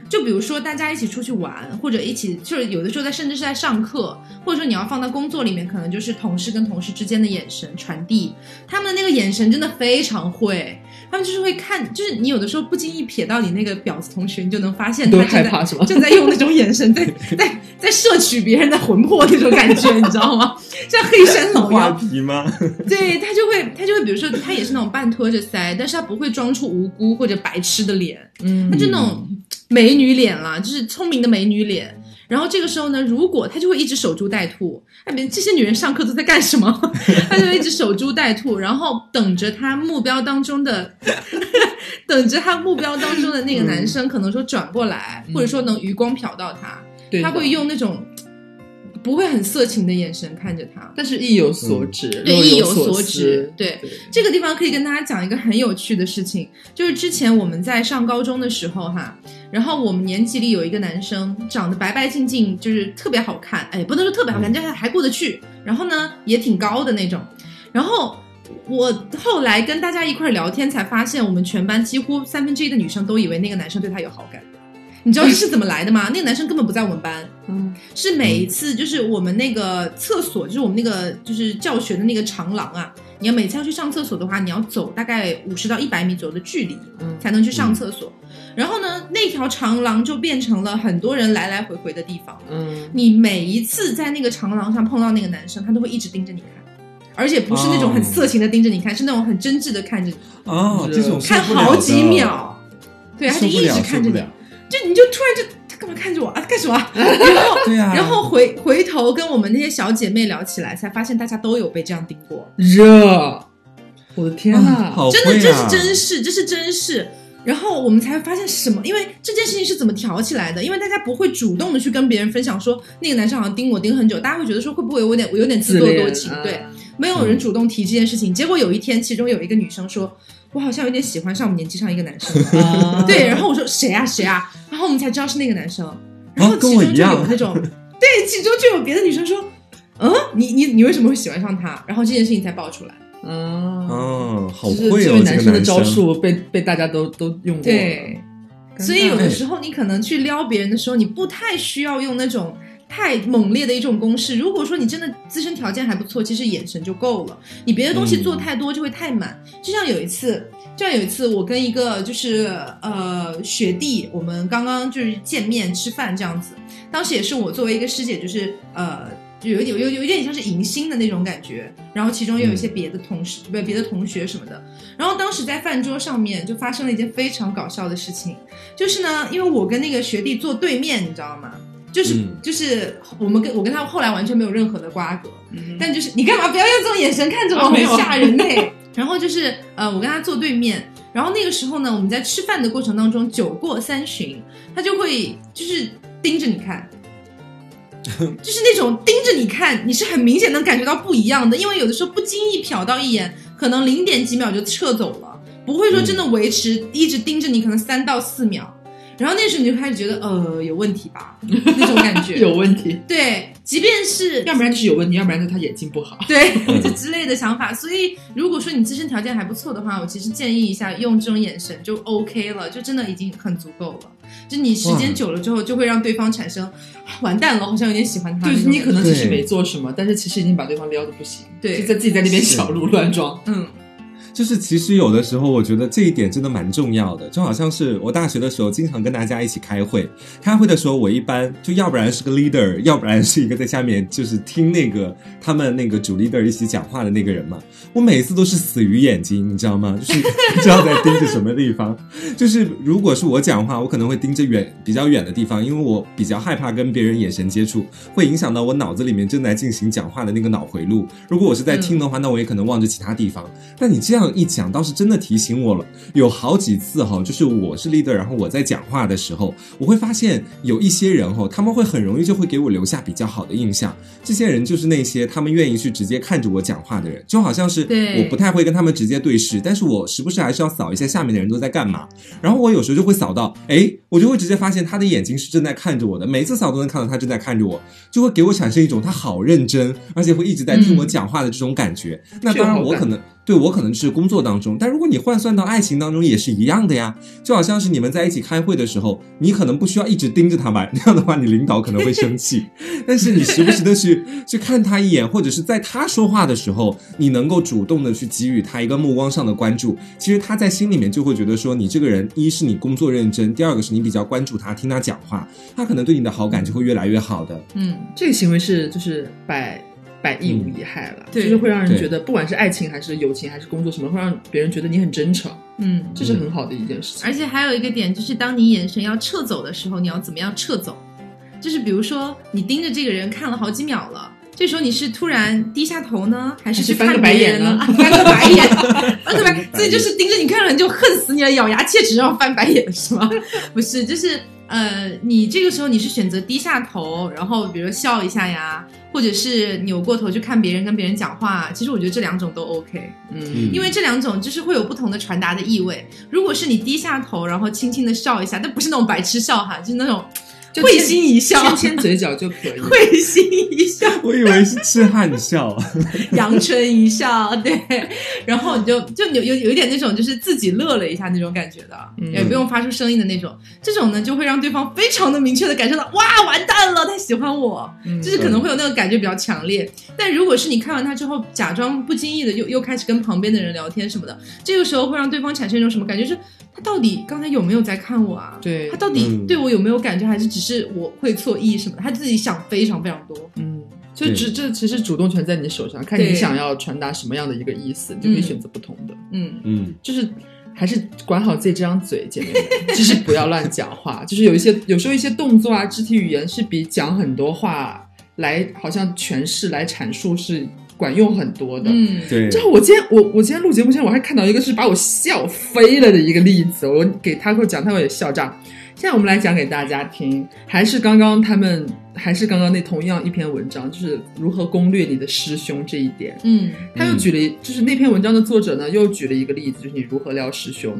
就比如说大家一起出去玩，或者一起就是有的时候在甚至是在上课，或者说你要放到工作里面，可能就是同事跟同事之间的眼神传递，他们的那个眼神真的非常会，他们就是会看，就是你有的时候不经意瞥到你那个婊子同学，你就能发现他正在？正在用那种眼神在 在在摄取别人的魂魄那种感觉，你知道吗？像黑山老话妖，皮吗？对他就会他就会，比如说他也是那种半托着腮，但是他不会装出无辜或者白痴的脸，嗯他就那种美女脸啦，就是聪明的美女脸。然后这个时候呢，如果他就会一直守株待兔，哎，别这些女人上课都在干什么？他就会一直守株待兔，然后等着他目标当中的，等着他目标当中的那个男生可能说转过来，嗯。或者说能余光瞟到他，他会用那种不会很色情的眼神看着他。但是意有所指，对，意有所所指。对，对，这个地方可以跟大家讲一个很有趣的事情，就是之前我们在上高中的时候哈，然后我们年级里有一个男生长得白白净净，就是特别好看，哎，不能说特别好看，但是还过得去，然后呢也挺高的那种，然后。我后来跟大家一块儿聊天，才发现我们全班几乎三分之一的女生都以为那个男生对她有好感。你知道这是怎么来的吗？那个男生根本不在我们班，嗯是每一次就是我们那个厕所，就是我们那个就是教学的那个长廊啊，你要每次要去上厕所的话，你要走大概五十到一百米左右的距离嗯才能去上厕所。然后呢，那条长廊就变成了很多人来来回回的地方。嗯，你每一次在那个长廊上碰到那个男生，他都会一直盯着你看，而且不是那种很色情的盯着你看，是那种很真挚的看着你，哦，这种看好几，秒。对，他就一直看着你。就你就突然就他干嘛看着我啊？干什么啊？然后对啊，然后回回头跟我们那些小姐妹聊起来，才发现大家都有被这样盯过，热，我的天啊呐，好真的，会这是啊真事，这是真事。然后我们才发现什么？因为这件事情是怎么挑起来的？因为大家不会主动的去跟别人分享说那个男生好像盯我盯很久，大家会觉得说会不会有点我有点自作多情？对，啊没有人主动提这件事情。结果有一天，其中有一个女生说：“我好像有点喜欢上我们年级上一个男生。了。”啊对，然后我说谁啊谁啊，然后我们才知道是那个男生，然后其中就我一样有那种，对，其中就有别的女生说，嗯，你你你为什么会喜欢上他？然后这件事情才爆出来。嗯，嗯，好就是会哦，这位男生的招数被被大家都都用过，对，所以有的时候你可能去撩别人的时候，你不太需要用那种。太猛烈的一种攻势。如果说你真的自身条件还不错，其实眼神就够了。你别的东西做太多就会太满。就像有一次，就像有一次我跟一个就是呃学弟，我们刚刚就是见面吃饭这样子，当时也是我作为一个师姐，就是呃。就有点有有有点像是迎新的那种感觉，然后其中也有一些别的同事，不、别的同学什么的。然后当时在饭桌上面就发生了一件非常搞笑的事情，就是呢，因为我跟那个学弟坐对面，你知道吗？就是、嗯就是我们跟我跟他后来完全没有任何的瓜葛，嗯但就是你干嘛不要用这种眼神看着我，啊很吓人呢、然后就是呃，我跟他坐对面，然后那个时候呢，我们在吃饭的过程当中，酒过三巡，他就会就是盯着你看。就是那种盯着你看，你是很明显能感觉到不一样的，因为有的时候不经意瞟到一眼，可能零点几秒就撤走了，不会说真的维持、一直盯着你，可能三到四秒。然后那时候你就开始觉得呃有问题吧，那种感觉。有问题，对，即便是要不然就是有问题，要不然就是他眼睛不好。对，就之类的想法。所以，如果说你自身条件还不错的话，我其实建议一下用这种眼神就 OK 了，就真的已经很足够了。就你时间久了之后，就会让对方产生啊完蛋了，好像有点喜欢他那对。你可能其实没做什么，但是其实已经把对方撩的不行，对就在自己在那边小鹿乱撞。嗯，就是其实有的时候，我觉得这一点真的蛮重要的。就好像是我大学的时候，经常跟大家一起开会。开会的时候，我一般就要不然是个 leader，要不然是一个在下面就是听那个他们那个主 leader 一起讲话的那个人嘛。我每次都是死鱼眼睛，你知道吗？就是不知道在盯着什么地方。就是如果是我讲话，我可能会盯着远比较远的地方，因为我比较害怕跟别人眼神接触，会影响到我脑子里面正在进行讲话的那个脑回路。如果我是在听的话，那我也可能望着其他地方。但你这样。样一讲，倒是真的提醒我了。有好几次哈，就是我是 leader，然后我在讲话的时候，我会发现有一些人哈，他们会很容易就会给我留下比较好的印象。这些人就是那些他们愿意去直接看着我讲话的人，就好像是我不太会跟他们直接对视，但是我时不时还是要扫一下下面的人都在干嘛。然后我有时候就会扫到，哎，我就会直接发现他的眼睛是正在看着我的，每次扫都能看到他正在看着我，就会给我产生一种他好认真，而且会一直在听我讲话的这种感觉。那当然，我可能对我可能是工作当中，但如果你换算到爱情当中也是一样的呀，就好像是你们在一起开会的时候，你可能不需要一直盯着他吧，那样的话你领导可能会生气，但是你时不时的去去看他一眼，或者是在他说话的时候，你能够主动的去给予他一个目光上的关注，其实他在心里面就会觉得说你这个人，一是你工作认真，第二个是你比较关注他，听他讲话，他可能对你的好感就会越来越好的。嗯，这个行为是就是百百益无一害了，对。就是会让人觉得，不管是爱情还是友情还是工作什么，会让别人觉得你很真诚，嗯，这是很好的一件事情。而且还有一个点，就是当你眼神要撤走的时候，你要怎么样撤走？就是比如说，你盯着这个人看了好几秒了，这时候你是突然低下头呢，还是去 翻个白别人眼呢？啊 翻个白眼，翻个白，所以就是盯着你看了，你就恨死你了，咬牙切齿要翻白眼是吗？不是，就是呃，你这个时候你是选择低下头，然后比如说笑一下呀，或者是扭过头去看别人，跟别人讲话。其实我觉得这两种都 OK。嗯，因为这两种就是会有不同的传达的意味。如果是你低下头，然后轻轻的笑一下，但不是那种白痴笑哈，就是那种会心一笑，牵牵嘴角就可以。会心一笑，我以为是痴汉笑，阳春一笑，对，然后你就就有有有一点那种就是自己乐了一下那种感觉的，嗯也不用发出声音的那种。这种呢，就会让对方非常的明确的感受到，哇，完蛋了，他喜欢我，嗯就是可能会有那个感觉比较强烈。但如果是你看完他之后，假装不经意的又又开始跟旁边的人聊天什么的，这个时候会让对方产生一种什么感觉？就是他到底刚才有没有在看我啊？对他，到底嗯对我有没有感觉，还是只是我会错意什么的？他自己想非常非常多。嗯，所以对这这其实主动权在你手上，看你想要传达什么样的一个意思，你就可以嗯选择不同的。嗯，嗯，就是还是管好自己这张嘴，姐妹们，就是不要乱讲话。就是有一些有时候一些动作啊、肢体语言是比讲很多话来好像诠释、来阐述是管用很多的。嗯，对之，后我今天我我今天录节目前我还看到一个是把我笑飞了的一个例子，我给他给我讲，他会也笑炸。现在我们来讲给大家听，还是刚刚他们还是刚刚那同样一篇文章，就是如何攻略你的师兄这一点。嗯他又举了，就是那篇文章的作者呢，又举了一个例子，就是你如何撩师兄。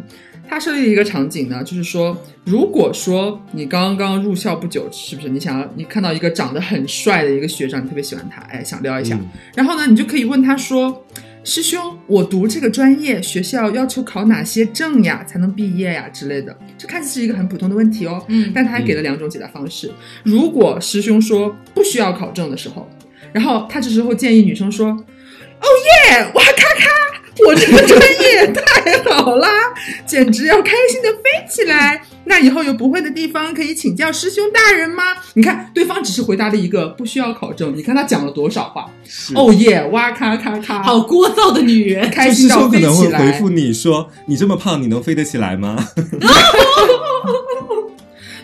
他设立了一个场景呢，就是说，如果说你刚刚入校不久，是不是？你想要你看到一个长得很帅的一个学长，你特别喜欢他，哎，想撩一下，嗯。然后呢，你就可以问他说：“师兄，我读这个专业，学校要求考哪些证呀，才能毕业呀之类的？”这看似是一个很普通的问题哦，嗯。但他还给了两种解答方式。如果师兄说不需要考证的时候，然后他这时候建议女生说：“哦耶，哇咔咔，我这个专业太好啦，简直要开心的飞起来！那以后有不会的地方可以请教师兄大人吗？”你看，对方只是回答了一个不需要考证，你看他讲了多少话？哦耶，哇咔咔咔，好聒噪的女人。开心到飞起来能会回复。你说：“你这么胖，你能飞得起来吗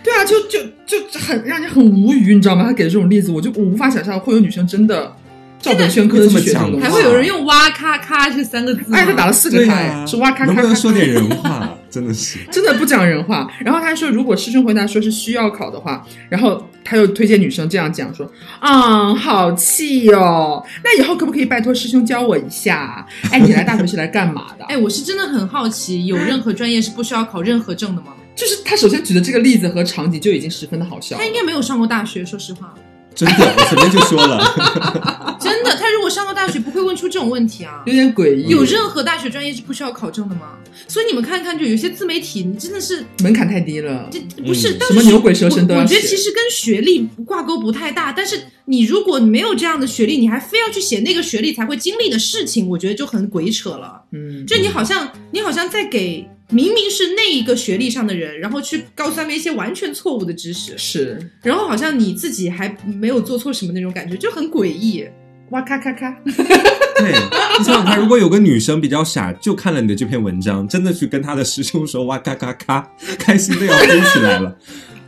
对啊，就就就很让你很无语，你知道吗？他给的这种例子，我就我无法想象会有女生真的照本宣科的去学这种东西，还会有人用“哇咔咔”这三个字吗？哎，他打了四？”个开，对啊，是哇咔咔，能不能说点人话？真的是，真的不讲人话。然后他说，如果师兄回答说是需要考的话，然后他又推荐女生这样讲说：“啊、好气哦，那以后可不可以拜托师兄教我一下？哎，你来大学是来干嘛的？哎，我是真的很好奇，有任何专业是不需要考任何证的吗？就是他首先举的这个例子和场景就已经十分的好笑他。应该没有上过大学，说实话，真的，我前面就说了，真的，他如果上过大学，不会问出这种问题啊。有点诡异，有任何大学专业是不需要考证的吗？所以你们看看，就有些自媒体，你真的是门槛太低了。这不是、嗯但是什么牛鬼蛇神都要我。我觉得其实跟学历挂钩不太大，但是你如果没有这样的学历，你还非要去写那个学历才会经历的事情，我觉得就很鬼扯了。嗯，就你好像你好像在给明明是那一个学历上的人，然后去告诉他们一些完全错误的知识，是然后好像你自己还没有做错什么那种感觉，就很诡异。哇咔咔咔，对，你想想看，如果有个女生比较傻，就看了你的这篇文章，真的去跟她的师兄说哇咔咔咔，开心的要飞起来了。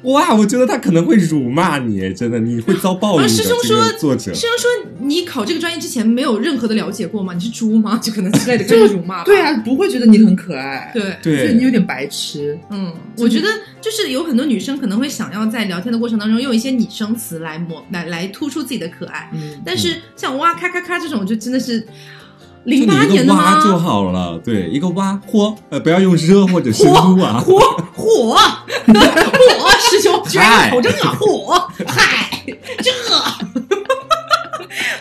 哇，我觉得他可能会辱骂你，真的，你会遭报应的。啊师兄说作者师兄说你考这个专业之前没有任何的了解过吗？你是猪吗？就可能之类的这种辱骂。对啊，不会觉得你很可爱，对。对你有点白痴。嗯，我觉得就是有很多女生可能会想要在聊天的过程当中用一些拟声词来模来来突出自己的可爱，嗯，但是像哇咔咔咔这种就真的是就零八年的一个蛙就？好了，对，一个哇或呃，不要用热或者是撸啊。火火火，师兄居然有口正啊！火嗨，这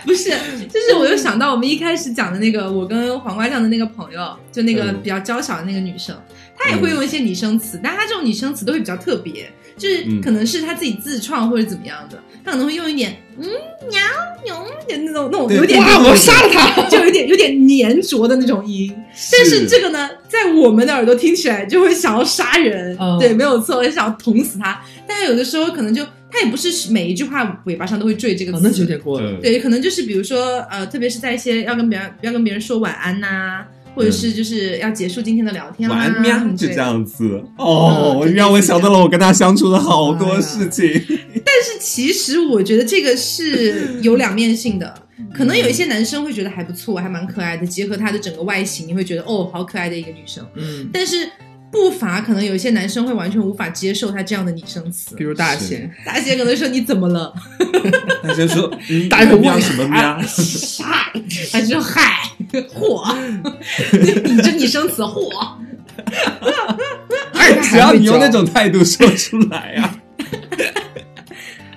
不是，就是我又想到我们一开始讲的那个，我跟黄瓜酱的那个朋友，就那个嗯。比较娇小的那个女生，她也会用一些拟声词，但她这种拟声词都会比较特别，就是嗯。可能是她自己自创或者怎么样的，她可能会用一点嗯娘牛的那种那种有点哇，我杀了她！就有点有点粘着的那种音，但是这个呢，在我们的耳朵听起来就会想要杀人，嗯对，没有错，就想要捅死他。但有的时候可能就他也不是每一句话尾巴上都会缀这个哦，词，那就有点过了。嗯对，可能就是比如说呃，特别是在一些要跟别人要跟别人说晚安呐、或者是就是要结束今天的聊天啦、晚安喵就这样子。哦，嗯让我想到了我跟他相处的好多事情。但是其实我觉得这个是有两面性的，可能有一些男生会觉得还不错，还蛮可爱的，结合他的整个外形，你会觉得哦，好可爱的一个女生。嗯，但是不乏可能有一些男生会完全无法接受他这样的拟声词。比。如大仙，大姐可能说你怎么了？大仙说，嗯，大喵什么喵？嗨，他说嗨，嚯，你这拟声词嚯，只要你用那种态度说出来啊，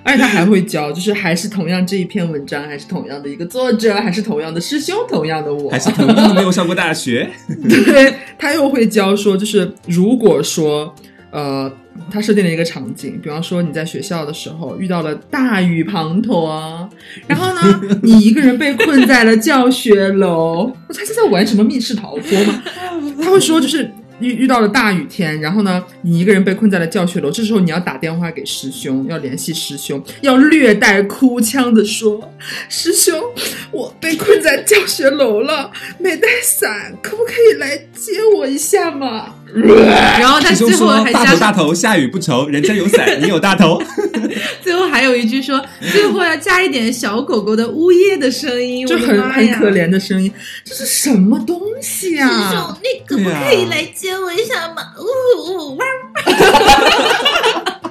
而且他还会教，就是还是同样这一篇文章，还是同样的一个作者，还是同样的师兄，同样的我，还是同样没有上过大学。对他又会教说，就是如果说呃，他设定了一个场景，比方说你在学校的时候遇到了大雨滂沱，然后呢，你一个人被困在了教学楼，他是在玩什么密室逃脱吗？他会说就是。遇遇到了大雨天，然后呢，你一个人被困在了教学楼，这时候你要打电话给师兄，要联系师兄，要略带哭腔的说：“师兄，我被困在教学楼了，没带伞，可不可以来接我一下嘛？” 然后他师兄最后说大头大头，下雨不愁，人家有伞，你有大头。最后还有一句说，最后要加一点小狗狗的呜咽的声音，就很很可怜的声音，这是什么东西啊、师兄，你可不可以来接我一下嘛？呜呜哇！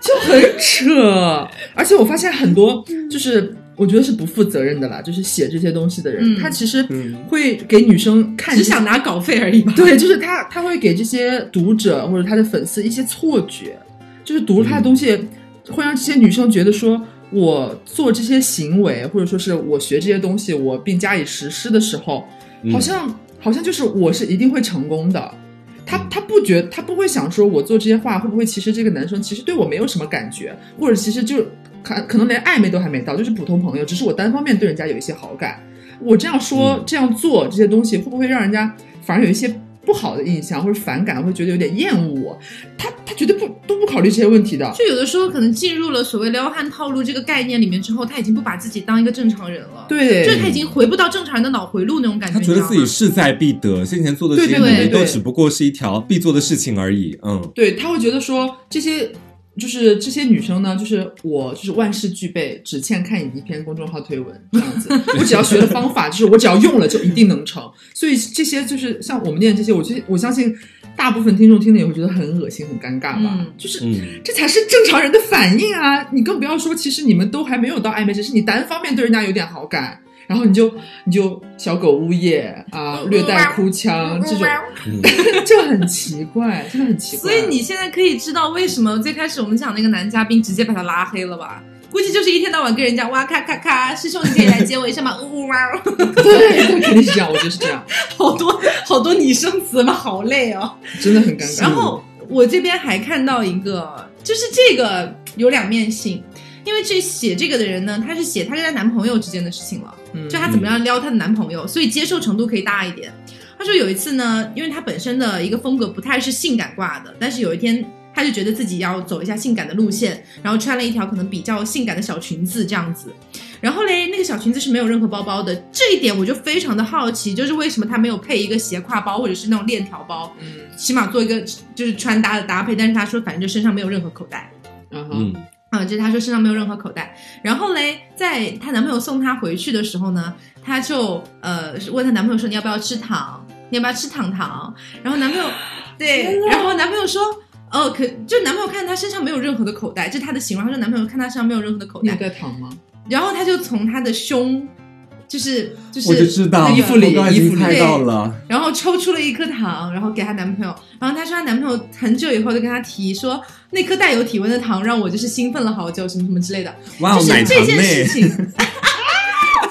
就很扯。而且我发现很多就是。我觉得是不负责任的啦，就是写这些东西的人，嗯他其实嗯会给女生看只想拿稿费而已吧？对，就是他他会给这些读者或者他的粉丝一些错觉，就是读了他的东西，会让这些女生觉得说，我做这些行为，或者说是我学这些东西，我并加以实施的时候，嗯好像好像就是我是一定会成功的。他他不觉他不会想说，我做这些话会不会其实这个男生其实对我没有什么感觉，或者其实就可可能连暧昧都还没到，就是普通朋友，只是我单方面对人家有一些好感。我这样说、嗯这样做这些东西，会不会让人家反而有一些不好的印象或者反感，会觉得有点厌恶我？他他绝对不都不考虑这些问题的。就有的时候可能进入了所谓撩汉套路这个概念里面之后，他已经不把自己当一个正常人了，，对，就是他已经回不到正常人的脑回路那种感觉，他觉得自己势在必得，先前做的这些努对对对对力都只不过是一条必做的事情而已。嗯，对他会觉得说这些。就是这些女生呢，就是我就是万事俱备，只欠看你一篇公众号推文这样子。我只要学了方法，就是我只要用了就一定能成。所以这些就是像我们念这些，我觉得我相信大部分听众听了也会觉得很恶心、很尴尬吧。嗯就是、嗯这才是正常人的反应啊！你更不要说，其实你们都还没有到暧昧，只是你单方面对人家有点好感，然后你就你就小狗呜咽啊，略带哭腔这种，嗯 就很奇怪，真的很奇怪。所以你现在可以知道为什么最开始我们讲那个男嘉宾直接把他拉黑了吧？估计就是一天到晚跟人家哇咔咔咔，师兄你可以来接我一下吗？呜呜哇，对，对肯定是这样，我觉得是这样，好多好多拟声词嘛，好累哦。真的很尴尬。然后我这边还看到一个，就是这个有两面性，因为这写这个的人呢，他是写他跟他男朋友之间的事情了，嗯就她怎么样撩她的男朋友，所以接受程度可以大一点。她说有一次呢，因为她本身的一个风格不太是性感挂的，但是有一天她就觉得自己要走一下性感的路线，然后穿了一条可能比较性感的小裙子这样子。然后嘞，那个小裙子是没有任何包包的，这一点我就非常的好奇，就是为什么她没有配一个斜挎包或者是那种链条包，嗯起码做一个就是穿搭的搭配。但是她说，反正就身上没有任何口袋。嗯哼嗯，嗯，就是她说身上没有任何口袋。然后嘞，在她男朋友送她回去的时候呢，她就呃问她男朋友说你要不要吃糖？你要不要吃糖糖？然后男朋友 对，然后男朋友说。哦，可就男朋友看她身上没有任何的口袋，这是她的形容。她说男朋友看她身上没有任何的口袋，带糖吗？然后她就从她的胸，就是就是我就知道，衣服里衣服里经猜到了。然后抽出了一颗糖，然后给她男朋友。然后她说她男朋友很久以后就跟她提说，那颗带有体温的糖让我就是兴奋了好久，什么什么之类的。就是这件事？情，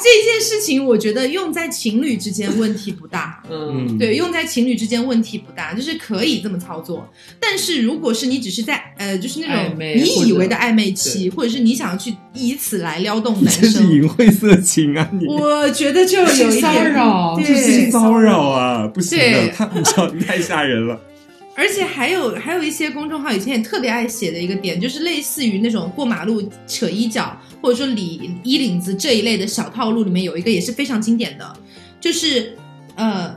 这件事情，我觉得用在情侣之间问题不大。嗯嗯，对，用在情侣之间问题不大，就是可以这么操作。但是如果是你只是在呃，就是那种你以为的暧昧期，或者是你想要去以此来撩动男 这是生，淫秽色情啊！你我觉得就有一点 骚点扰这是对骚扰啊！不行的，对太太吓人了。而且还有还有一些公众号以前也特别爱写的一个点，就是类似于那种过马路扯衣角，或者说理衣领子这一类的小套路，里面有一个也是非常经典的，就是呃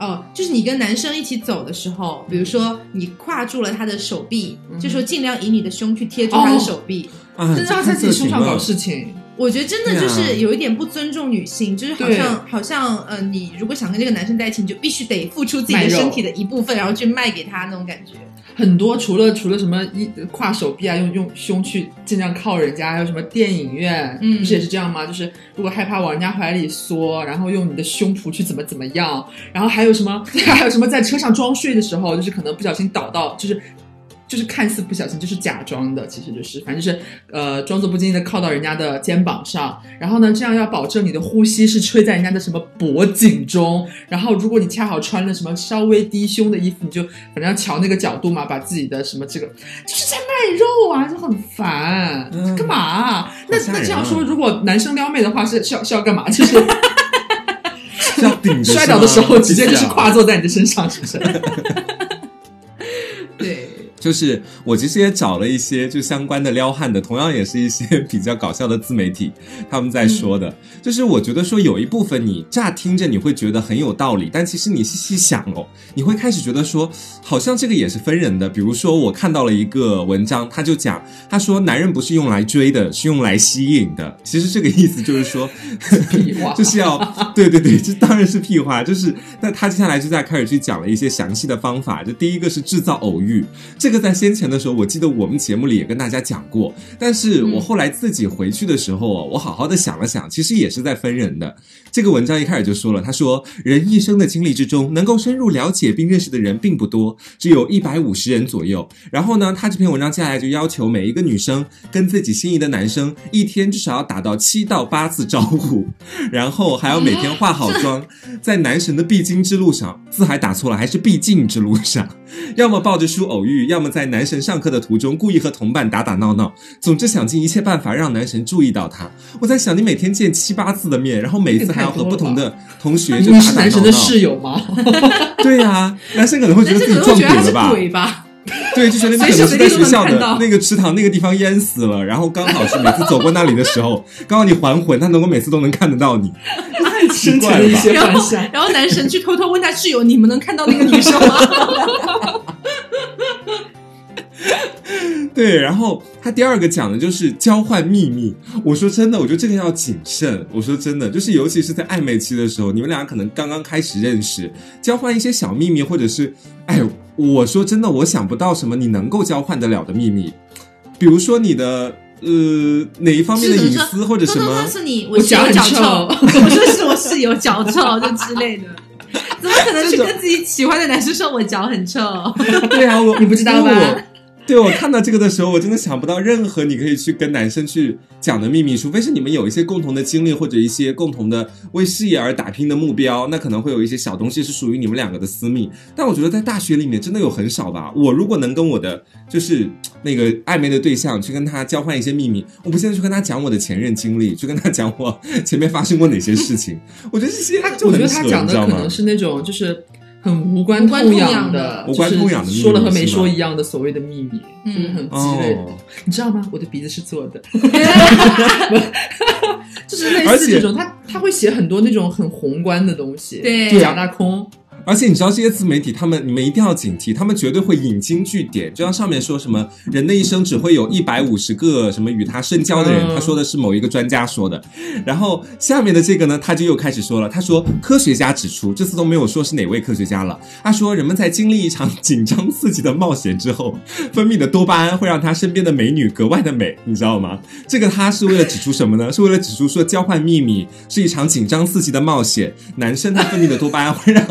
哦，就是你跟男生一起走的时候，比如说你跨住了他的手臂，嗯就说尽量以你的胸去贴住他的手臂。啊，真的要在自己胸上搞。事情，我觉得真的就是有一点不尊重女性，就是好像好像呃，你如果想跟这个男生在一起，你就必须得付出自己的身体的一部分，然后去卖给他那种感觉。很多除了除了什么一跨手臂啊，用用胸去尽量靠人家，还有什么电影院，嗯不是也是这样吗？就是如果害怕往人家怀里缩，然后用你的胸脯去怎么怎么样，然后还有什么 还有什么在车上装睡的时候，就是可能不小心倒到，就是。就是看似不小心，就是假装的，其实就是反正就是呃装作不经意的靠到人家的肩膀上，然后呢，这样要保证你的呼吸是吹在人家的什么脖颈中，然后如果你恰好穿了什么稍微低胸的衣服，你就反正要瞧那个角度嘛，把自己的什么这个就是在卖肉啊，就很烦，嗯干嘛啊、那那这样说，如果男生撩妹的话是是要是要干嘛？就是 是要顶 摔倒的时候直接就是跨。跨坐在你的身上，是不是？对，就是我其实也找了一些就相关的撩汉的，同样也是一些 比较搞笑的自媒体，他们在说的，就是我觉得说有一部分你乍听着你会觉得很有道理，但其实你细细想哦，你会开始觉得说，好像这个也是分人的。比如说我看到了一个文章，他就讲，他说男人不是用来追的，是用来吸引的。其实这个意思就是说，屁话就是要对对对，这当然是屁话。就是那他接下来就在开始去讲了一些详细的方法。就第一个是制造偶遇，这个在先前的时候，我记得我们节目里也跟大家讲过。但是我后来自己回去的时候啊，我好好的想了想，其实也是在分人的。这个文章一开始就说了，他说人一生的经历之中，能够深入了解并认识的人并不多，只有一百五十人左右。然后呢，他这篇文章接下来就要求每一个女生跟自己心仪的男生一天至少要打到七到八次招呼，然后还要每天化好妆，在男神的必经之路上，字还打错了，还是必经之路上，要么抱着书偶遇，要么在男神上课的途中故意和同伴打打闹闹，总之想尽一切办法让男神注意到他。我在想，你每天见七八次的面，然后每一次还要和不同的同学 就你打打闹是男神的。室友吗？对呀、男生可能会觉得自己撞鬼了吧？鬼吧？对，就觉得你可能是在学校的那个池塘那个地方淹死了，然后刚好是每次走过那里的时候，刚好你还魂，他能够每次都能看得到你，太奇生怪了然后。然后男神去偷偷问他室友：“你们能看到那个女生吗对，然后他第二个讲的就是交换秘密。我说真的，我觉得这个要谨慎。我说真的，就是尤其是在暧昧期的时候，你们俩可能刚刚开始认识，交换一些小秘密，或者是，哎，我说真的，我想不到什么你能够交换得了的秘密，比如说你的呃哪一？”方面的隐私或者什么偷偷告？诉你，我脚很臭，我说是我室友脚臭，就之类的。怎么可能去跟自己喜欢的男生说我脚很臭？对啊，我你不知道吧对我看到这个的时候，我真的想不到任何你可以去跟男生去讲的秘密，除非是你们有一些共同的经历或者一些共同的为事业而打拼的目标，那可能会有一些小东西是属于你们两个的私密。但我觉得在大学里面真的有很少吧。我如果能跟我的就是那个暧昧的对象去跟他交换一些秘密，我不现在去跟他讲我的前任经历，去跟他讲我前面发生过哪些事情，我觉得这些就我觉得，他讲的可能？是那种就是很无关痛痒痒的无关痛痒的秘密就是说了和没说一样的所谓的秘密，嗯就是很鸡肋。哦，你知道吗？我的鼻子是做的，就是类似这种，他他会写很多那种很宏观的东西，对就假大空，而且你知道这些自媒体，他们你们一定要警惕，他们绝对会引经据典。就像上面说什么人的一生只会有一百五十个什么与他深交的人，嗯他说的是某一个专家说的。然后下面的这个呢，他就又开始说了，他说科学家指出，这次都没有说是哪位科学家了。他说人们在经历一场紧张刺激的冒险之后，分泌的多巴胺会让他身边的美女格外的美，你知道吗？这个他是为了指出什么呢？是为了指出说交换秘密是一场紧张刺激的冒险，男生他分泌的多巴胺会让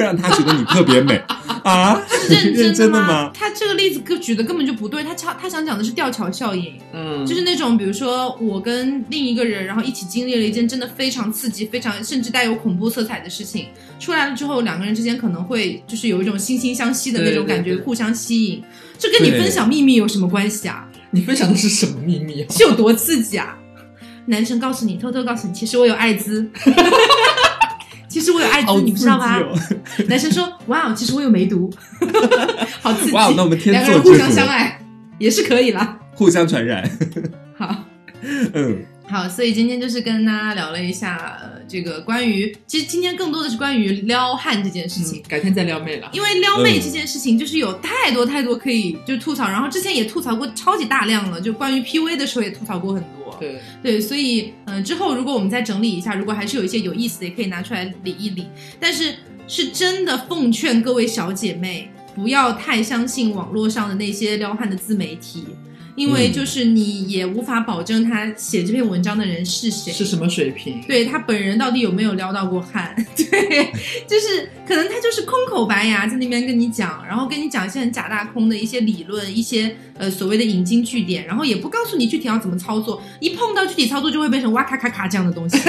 会让他觉得你特别美 啊？认认真的吗吗？？他这个例子举的根本就不对，他想他想讲的是吊桥效应。嗯，就是那种，比如说我跟另一个人，然后一起经历了一件真的非常刺激、非常甚至带有恐怖色彩的事情，出来了之后，两个人之间可能会就是有一种惺惺相惜的那种感觉，对对对互相吸引。这跟你分享秘密有什么关系啊？你分享的是什么秘密啊？是有多刺激啊？男生告诉你，偷偷告诉你，其实我有艾滋。其实我有艾滋，你不知道吧？好刺激哦男生说：“哇，其实我有梅毒，好刺激！”哇那我们天两个人互相相爱也是可以啦。互相传染。好，嗯，好，所以今天就是跟大家聊了一下，呃，这个关于，其实今天更多的是关于撩汉这件事情。嗯，改天再撩妹了。因为撩妹嗯这件事情，就是有太多太多可以就吐槽，然后之前也吐槽过超级大量了，就关于 PUA 的时候也吐槽过很多。对，对，所以嗯、呃之后如果我们再整理一下，如果还是有一些有意思的，也可以拿出来理一理。但是是真的奉劝各位小姐妹，不要太相信网络上的那些撩汉的自媒体，因为嗯就是你也无法保证他写这篇文章的人是谁。是什么水平？对他本人到底有没有撩到过汉？对，就是可能他就是空口白牙在那边跟你讲，然后跟你讲一些很假大空的一些理论，一些呃所谓的引经据典，然后也不告诉你具体要怎么操作，一碰到具体操作就会变成哇咔咔咔这样的东西。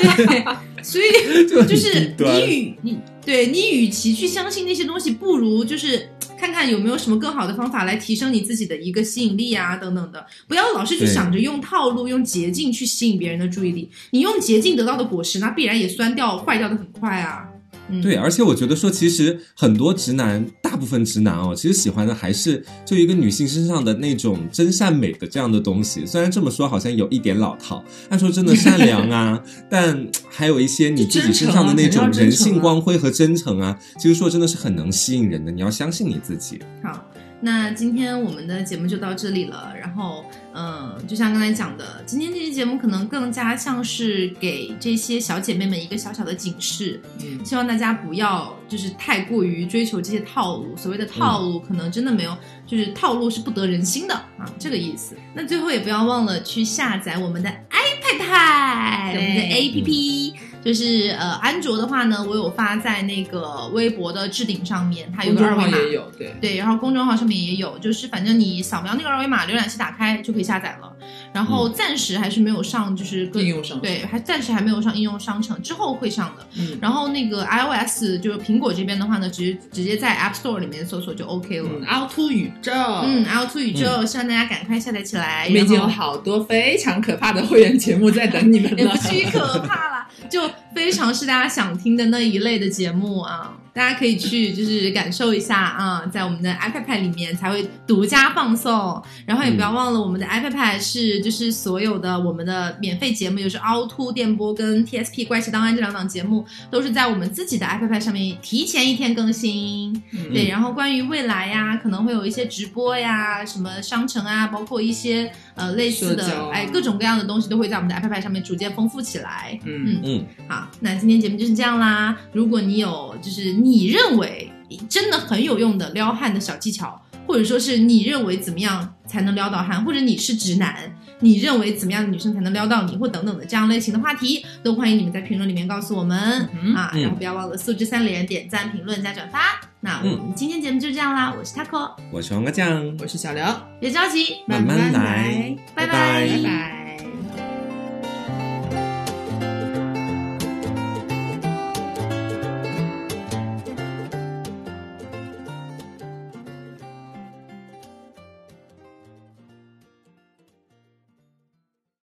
对，所以就是你与你对你与其去相信那些东西，不如就是。看看有没有什么更好的方法来提升你自己的一个吸引力啊，等等的，不要老是去想着用套路、用捷径去吸引别人的注意力。你用捷径得到的果实，那必然也酸掉、坏掉的很快啊。嗯，对，而且我觉得说，其实很多直男，大部分直男哦，其实喜欢的还是就一个女性身上的那种真善美的这样的东西。虽然这么说好像有一点老套，按说真的善良啊，但还有一些你自己身上的那种人性光辉和真诚啊，其实说真的是很能吸引人的。你要相信你自己。好，那今天我们的节目就到这里了。然后，嗯，就像刚才讲的，今天这期节目可能更加像是给这些小姐妹们一个小小的警示，嗯，希望大家不要就是太过于追求这些套路。所谓的套路，可能真的没有，就是套路是不得人心的啊，这个意思。那最后也不要忘了去下载我们的 iPad，我们的 APP。就是呃，安卓的话呢，我有发在那个微博的置顶上面，它有公个二维码，也有，对，对，然后公众号上面也有，就是反正你扫描那个二维码，浏览器打开就可以下载了。然后暂时还是没有上，就是各应用上对，还暂时还没有上应用商城，之后会上的。嗯然后那个 iOS 就是苹果这边的话呢，直直接在 App Store 里面搜索就 OK 了。嗯，凹凸宇宙，嗯凹凸宇宙，希望大家赶快下载起来。我们已经有好多非常可怕的会员节目在等你们了也不。至于可怕了，就非常是大家想听的那一类的节目啊，大家可以去就是感受一下啊，在我们的 iPad 里面才会独家放送，然后也不要忘了我们的 iPad 是就是所有的我们的免费节目，就是凹凸电波跟 TSP 怪奇档案这两档节目都是在我们自己的 iPad 上面提前一天更新，嗯。对，然后关于未来呀，可能会有一些直播呀，什么商城啊，包括一些呃类似的哎各种各样的东西都会在我们的 iPad 上面逐渐丰富起来。嗯。嗯，好，那今天节目就是这样啦。如果你有就是你认为真的很有用的撩汉的小技巧，或者说是你认为怎么样才能撩到汉，或者你是直男，你认为怎么样的女生才能撩到你，或等等的这样类型的话题，都欢迎你们在评论里面告诉我们、嗯啊。然后不要忘了素质三连，点赞、评论加转发。那我们今天节目就这样啦，我是 Taco，我是王阿酱，我是小刘，别着急，慢慢来，拜拜拜拜。